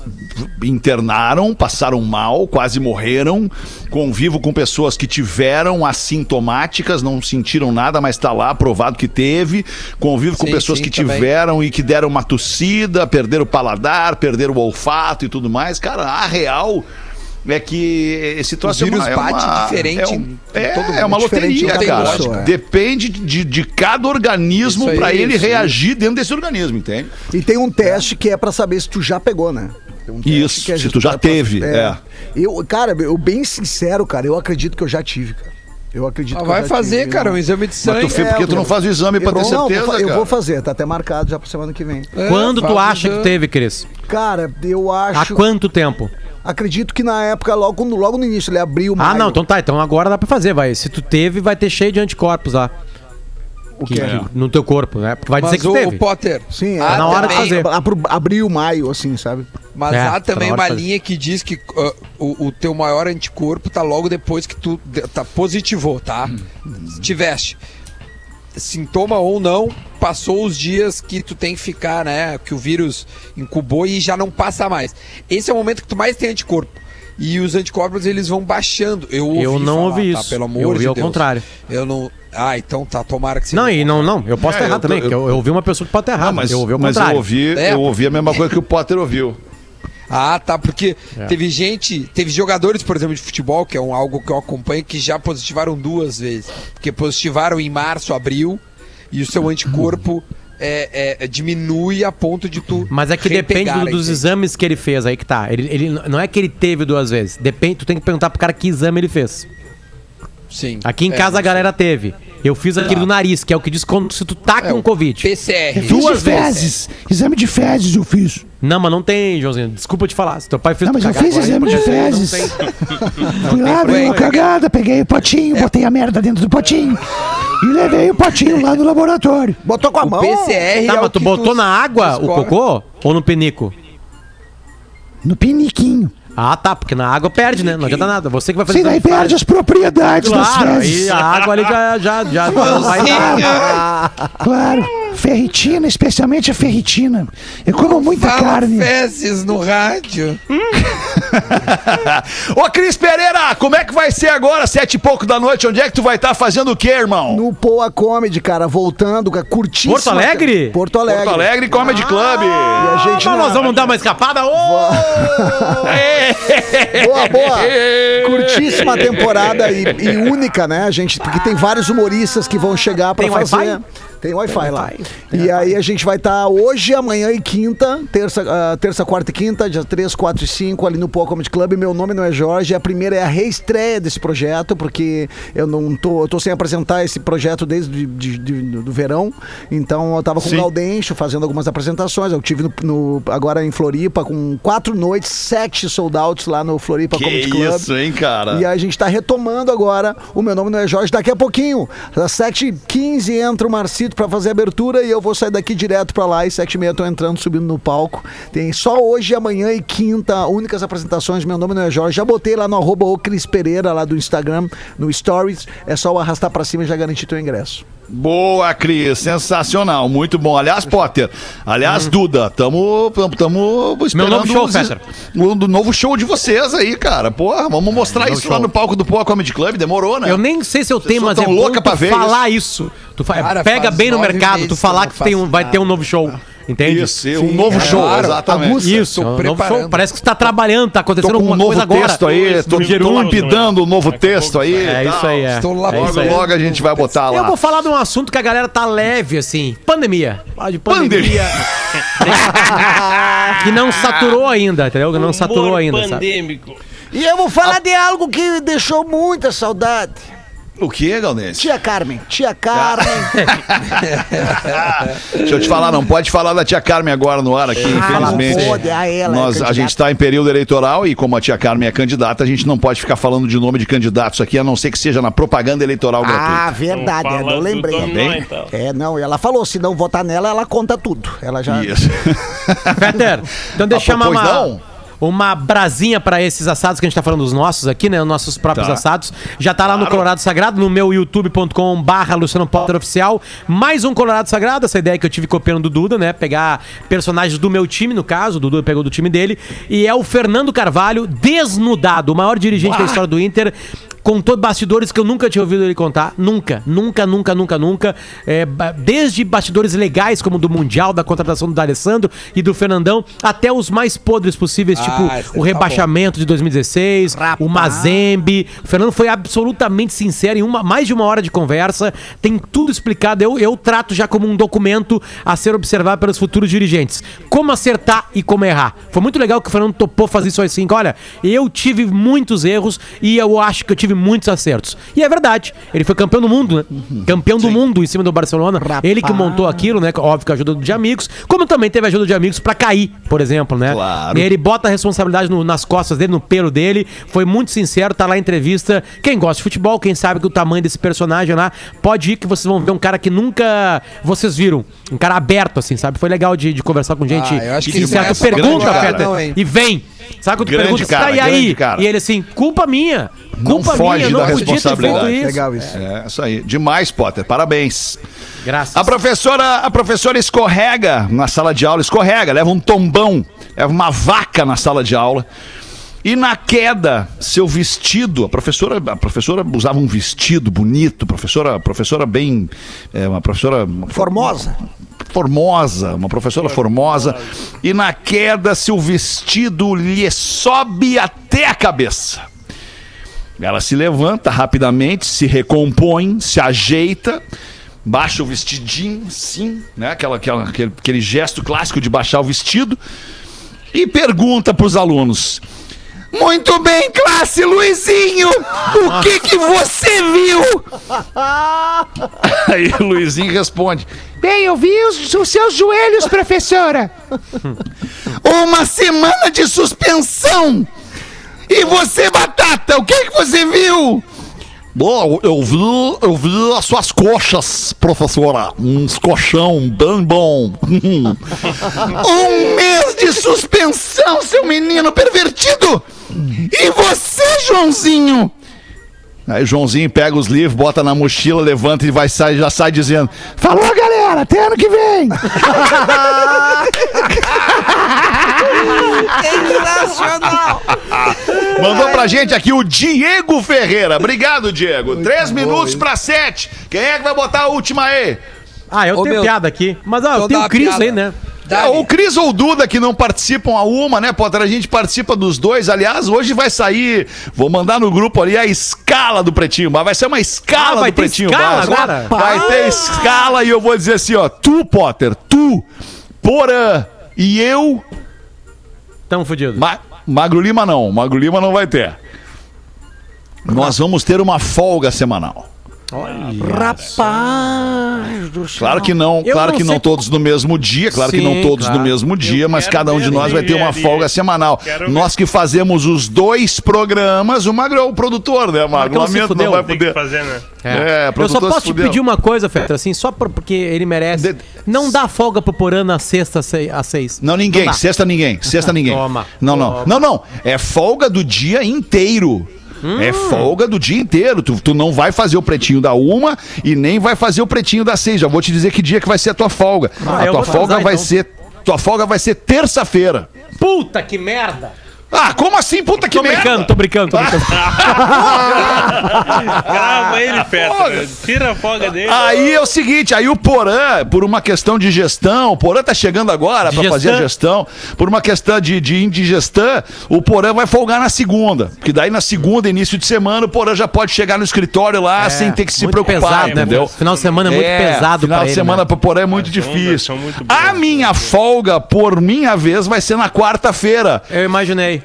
internaram, passaram mal, quase morreram. Convivo com pessoas que tiveram assintomáticas, não sentiram nada, mas tá lá provado que teve. Convivo com Sim, pessoas sim, que também. tiveram e que deram uma tossida, perderam o paladar, perderam o olfato e tudo mais. Cara, a real é que esse troço O vírus é uma, bate é uma, diferente é, um- em é, todo mundo, é uma loteria, cara. pessoa, é. Depende de, de cada organismo pra ele isso reagir dentro desse organismo, entende? E tem um teste que é pra saber se tu já pegou, né? Tem um teste Isso, que é se tu já pra- teve, é. Eu, cara, eu bem sincero, cara, eu acredito que eu já tive, cara. Eu acredito Ah, que eu vai já fazer, tive, cara, eu- um exame de Mas sangue. tu, fez porque tu não faz o exame pra eu, ter não, vou certeza, eu vou fazer, tá até marcado já pra semana que vem. É, Quando tu acha que teve, Cris? Cara, eu Há acho. quanto tempo? Acredito que na época, logo, no- logo no início, ele abriu Ah, maio. não, então tá. Então agora dá pra fazer, vai. Se tu teve, vai ter cheio de anticorpos lá. O Que- quê? que- no teu corpo, né? Porque vai dizer Mas que tu o, teve. o Potter, Sim, há é na hora de também- fazer. Abro- Abriu maio, assim, sabe? Mas É, há tá também hora uma de fazer. linha que diz que uh, o, o teu maior anticorpo tá logo depois que tu de- tá positivo, tá? Se tiveste sintoma ou não, passou os dias que tu tem que ficar, né? Que o vírus incubou e já não passa mais. Esse é o momento que tu mais tem anticorpo. E os anticorpos eles vão baixando. Eu, ouvi Eu não falar, ouvi tá? isso. Pelo amor Eu ouvi de ao Deus. contrário. Eu não. Ah, então tá. Tomara que seja. Não, e não, não. Eu posso É, estar errado eu também, porque eu, eu ouvi uma pessoa que pode estar errado, Não, mas, eu ouvi o mas contrário. eu ouvi, É. eu ouvi a mesma coisa que o Potter ouviu. Ah, tá, porque É. teve gente, teve jogadores, por exemplo, de futebol, que é um, algo que eu acompanho, que já positivaram duas vezes. Porque positivaram em março, abril, e o seu anticorpo é, é, diminui a ponto de tu. Mas é que depende do- dos exames que ele fez, aí que tá. Ele, ele não é que ele teve duas vezes. Depende, tu tem que perguntar pro cara que exame ele fez. Sim. Aqui em É, casa a galera teve. Eu fiz aquele do nariz, que é o que diz quando se tu tá É, com Covid. PCR. Duas vezes. Exame de fezes eu fiz. Não, mas não tem, Joãozinho. Desculpa te falar. Se teu pai fez Não, tu mas eu cagar fiz agora, exame de fezes. Fui lá, dei uma cagada, peguei o potinho, botei a merda dentro do potinho e levei o potinho lá no laboratório. Botou com a O mão. PCR Tá, é o mas tu que botou na água o cocô ou no penico? No piniquinho. Ah, tá, porque na água perde, né? Não adianta nada. Você que vai fazer Você daí perde as propriedades das Claro, fezes. aí a água ali já, já, já vai Claro. Ferritina, especialmente a ferritina. Eu como muita Fala carne. fezes no rádio. Ô, Cris Pereira, como é que vai ser agora, sete e pouco da noite? Onde é que tu vai estar fazendo o quê, irmão? No Poa Comedy, cara, voltando, curtíssimo. Porto Alegre? Porto Alegre. Porto Alegre Comedy Club. E a gente Mas na- nós vamos dar uma escapada. Ô! Boa, boa. Curtíssima temporada e, e única, né, gente? Porque tem vários humoristas que vão chegar pra Tem fazer. Tem Wi-Fi lá. E aí a gente vai estar hoje, amanhã e quinta, terça, ah, terça, quarta e quinta, dia 3, 4 e 5, ali no Poa Comedy Club. Meu nome não é Jorge. A primeira é a reestreia desse projeto, porque eu não tô, eu tô sem apresentar esse projeto desde de, de- do verão. Então eu tava com Sim. o Gaudencho fazendo algumas apresentações. Eu tive no, no- agora em Floripa com quatro noites, sete sold outs lá no Floripa Que Comedy Club. isso, hein, cara? E a gente tá retomando agora. O meu nome não é Jorge. Daqui a pouquinho, às 7h15, entra o Marcito pra fazer a abertura e eu vou sair daqui direto pra lá. E 7h30 eu tô entrando, subindo no palco. Tem só hoje, amanhã e quinta, únicas apresentações. Meu nome não é Jorge. Já botei lá no arroba o Cris Pereira, lá do Instagram, no Stories. É só arrastar pra cima e já garantir teu ingresso. Boa, Cris, sensacional, muito bom. Aliás, Potter, aliás, Duda, tamo, tamo, tamo esperando Meu novo show, os- Fetter. o do novo show de vocês aí, cara. Porra, vamos mostrar novo isso lá show. no palco do Poa Comedy Club, demorou, né? Eu nem sei se eu tenho, mas é bom louca tu pra ver falar isso. Tu fa- Cara, pega bem no mercado, tu falar que tem não um, vai ter um novo show. Entende? Isso, um novo show, claro. exatamente. Isso, Tô um novo show. Parece que você tá trabalhando, tá Tô acontecendo com um alguma novo coisa agora. texto aí, tô, No tô lapidando um novo texto aí. É isso aí, é. Estou É lapidando. isso Logo, aí. logo a gente vai botar lá. Eu vou falar de um assunto que a galera tá leve, assim. Pandemia. De pandemia. que não saturou ainda, entendeu? Que não saturou ainda, sabe? pandêmico. E eu vou falar de algo que deixou muita saudade. O que, Galdense? Tia Carmen. Tia Carmen. Deixa eu te falar, não pode falar da tia Carmen agora no ar aqui, infelizmente. não pode, ah, ela é Nós, a candidata. gente está em período eleitoral e como a tia Carmen é candidata, a gente não pode ficar falando de nome de candidatos aqui, a não ser que seja na propaganda eleitoral ah, gratuita. verdade. Então é, eu do lembrei. Bem? então. É, não, e ela falou, se não votar nela, ela conta tudo. Ela já... Isso. Peter, então deixa eu Ah, chamar não? Uma brasinha pra esses assados que a gente tá falando dos nossos aqui, né? Os nossos próprios Tá. assados. Já tá lá no. Colorado Sagrado, no meu youtube.com barra Luciano Potter Oficial. Mais um Colorado Sagrado, essa ideia que eu tive copiando do Duda, né? Pegar personagens do meu time, no caso, o Duda pegou do time dele. E é o Fernando Carvalho, desnudado, o maior dirigente da história do Inter. Contou bastidores que eu nunca tinha ouvido ele contar. Nunca, nunca, nunca, nunca, nunca. É, desde bastidores legais, como do Mundial, da contratação do D'Alessandro e do Fernandão, até os mais podres possíveis, Ah, tipo o tá rebaixamento de 2016, o Mazembe. O Fernando foi absolutamente sincero em uma, mais de uma hora de conversa. Tem tudo explicado. Eu, eu trato já como um documento a ser observado pelos futuros dirigentes. Como acertar e como errar. Foi muito legal que o Fernando topou fazer isso assim. Olha, eu tive muitos erros e eu acho que eu tive muitos acertos. E é verdade. Ele foi campeão do mundo, né? Campeão do mundo em cima do Barcelona. Ele que montou aquilo, né? Óbvio que a ajuda de amigos. Como também teve ajuda de amigos pra cair, por exemplo, né? Claro. E ele bota a responsabilidade no- nas costas dele, no pelo dele. Foi muito sincero, tá lá a entrevista. Quem gosta de futebol, quem sabe que o tamanho desse personagem lá, pode ir que vocês vão ver um cara que nunca vocês viram. Um cara aberto, assim, sabe? Foi legal de, de conversar com gente Ah, eu acho que só pra pergunta, Peter, e vem. Sabe quando tu Grande pergunta, cara, tá, e aí? cara. E ele assim, culpa minha. Não Culpa foge minha, não da podia ter feito responsabilidade. isso. Legal isso. É, isso aí. Demais, Potter. Parabéns. Graças. A professora, a professora escorrega na sala de aula, escorrega, leva um tombão, leva uma vaca na sala de aula. E na queda, seu vestido, a professora, a professora usava um vestido bonito, professora, professora bem, é, uma professora Formosa. Formosa, uma professora formosa, e na queda seu vestido lhe sobe até a cabeça. Ela se levanta rapidamente, se recompõe, se ajeita, baixa o vestidinho, sim, né? Aquela, aquela- aquele, aquele gesto clássico de baixar o vestido, e pergunta para os alunos. Muito bem, classe Luizinho, o que que você viu? Aí o Luizinho responde: Bem, eu vi os, os seus joelhos, professora. Uma semana de suspensão. E você, Batata, o que, que você viu? Bom, eu vi, eu vi as suas coxas, professora. Uns colchão bem bom. um mês de suspensão, seu menino pervertido. E você, Joãozinho? Aí o Joãozinho pega os livros, bota na mochila, levanta e vai sair, já sai dizendo: Falou, galera. Cara. Até ano que vem. Sensacional! Mandou pra gente aqui o Diego Ferreira. Obrigado, Diego. Três minutos pra sete. Quem é que vai botar a última aí? Ah, eu Ô, tenho meu, piada aqui. Mas ó, eu então tenho o Cris aí, né? É, o Cris ou o Duda que não participam a uma, né, Potter? A gente participa dos dois. Aliás, hoje vai sair, vou mandar no grupo ali a escala do Pretinho, mas vai ser uma escala Ah, vai do ter Pretinho escala Básico. agora? Vai ter escala e eu vou dizer assim, ó, tu, Potter, tu, Porã e eu, Tamo fudido. Ma Magro Lima não, Magro Lima não vai ter. Nós vamos ter uma folga semanal. Rapaz do céu. Claro que não, Eu claro não que não sei- todos no mesmo dia, claro que não todos claro. no mesmo dia, mas quero cada um de ver nós vai ter uma folga semanal. Quero Nós que fazemos os dois programas, o Magro é o produtor, né, Magro? Marcão se Lamento, fudeu. não vai Tem que poder. fazer, né? É, eu só produtor se posso te fudeu. pedir uma coisa, Fetra, assim, só por- porque ele merece. De- Não dá folga pro Porã na sexta se- às seis. Não, ninguém, dá. sexta ninguém, sexta ninguém. Toma, Não, não, toma. não, não. É folga do dia inteiro. É Hum. folga do dia inteiro. Tu, tu não vai fazer o pretinho da uma e nem vai fazer o pretinho da seis. Já vou te dizer que dia que vai ser a tua folga. Ah, a tua folga atrasar, vai então. ser. Tua folga vai ser terça-feira. Puta que merda! Ah, como assim, puta que Tô merda? brincando, tô brincando, tô brincando. Grava ele, Petra. Tira a folga dele. Aí é o seguinte, aí o Porã, por uma questão de gestão, o Porã tá chegando agora pra Digestão. fazer a gestão, por uma questão de, de indigestão, o Porã vai folgar na segunda. Porque daí na segunda, início de semana, o Porã já pode chegar no escritório lá sem ter que se É, muito preocupar, pesado, né, entendeu? Final de semana é muito pesado Final pra de ele, semana né? pro Porã é muito As difícil. muito boas. A minha folga, por minha vez, vai ser na quarta-feira. Eu imaginei.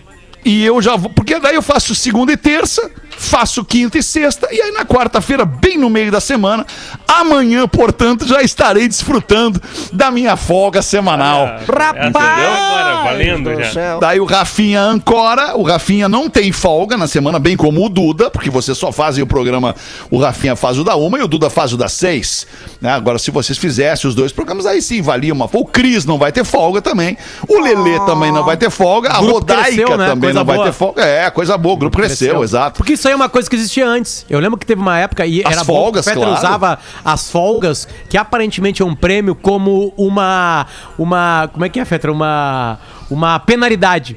E eu já vou. Porque daí eu faço segunda e terça, faço quinta e sexta, e aí na quarta-feira, bem no meio da semana, amanhã, portanto, já estarei desfrutando da minha folga semanal. Essa deu agora, valendo do já. céu. Daí o Rafinha ancora, o Rafinha não tem folga na semana, bem como o Duda, porque vocês só fazem o programa, o Rafinha faz o da uma e o Duda faz o das seis. né? Agora, se vocês fizessem os dois programas, aí sim valia uma folga. O Cris não vai ter folga também, o Lelê também não vai ter folga, a Rodaica cresceu, né? também Coisa não vai boa. ter folga. É, coisa boa, o grupo cresceu, exato. Porque isso aí é uma coisa que existia antes. Eu lembro que teve uma época e As era folgas, bom, o Fetter claro. usava as folgas, que aparentemente é um prêmio, como uma. uma como é que é, Fetter? Uma. Uma penalidade.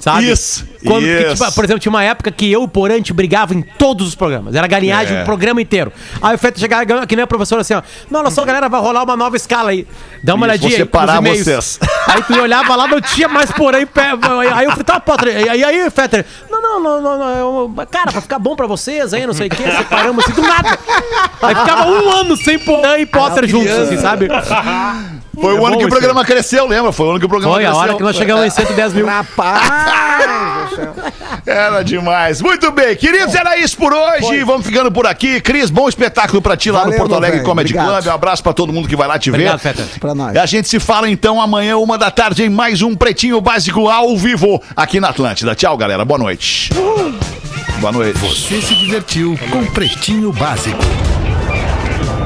Sabe? Isso, Quando, que, isso. tipo, por exemplo, tinha uma época que eu e o Porante brigava em todos os programas. Era galinhagem É. o programa inteiro. Aí o Fetter chegava, que nem a professora assim, ó. Não, olha só, galera, vai rolar uma nova escala aí. Dá uma Isso, olhadinha vou aí separar e-mails. vocês. Aí tu olhava lá, não tinha mais porém. pé- Aí eu falei, tá, Potter. E aí, aí, Fetter, não, não, não, não, não. eu- Cara, pra ficar bom pra vocês aí, não sei o que, separamos assim do nada. Aí ficava um ano sem porã e Potter juntos, assim, sabe? Foi o É ano bom que o isso programa cresceu, lembra? Foi o ano que o programa Foi a cresceu. hora que nós chegamos em 110 mil. Rapaz. Era demais. Muito bem, queridos, era isso por hoje. Vamos ficando por aqui. Cris, bom espetáculo pra ti lá Valeu, no Porto Alegre. Comedy Obrigado. Club. Um abraço pra todo mundo que vai lá te Obrigado, ver. Fetter. Pra nós. A gente se fala então amanhã, uma da tarde, em mais um Pretinho Básico ao vivo aqui na Atlântida. Tchau, galera. Boa noite. Boa noite. Você se divertiu com Pretinho Básico.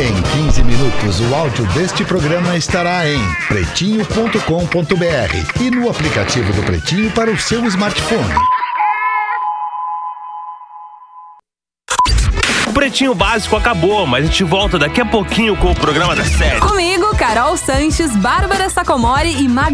Em 15 minutos, o áudio deste programa estará em pretinho.com.br e no aplicativo do Pretinho para o seu smartphone. O Pretinho Básico acabou, mas a gente volta daqui a pouquinho com o programa da série. Comigo, Carol Sanches, Bárbara Sacomori e Magro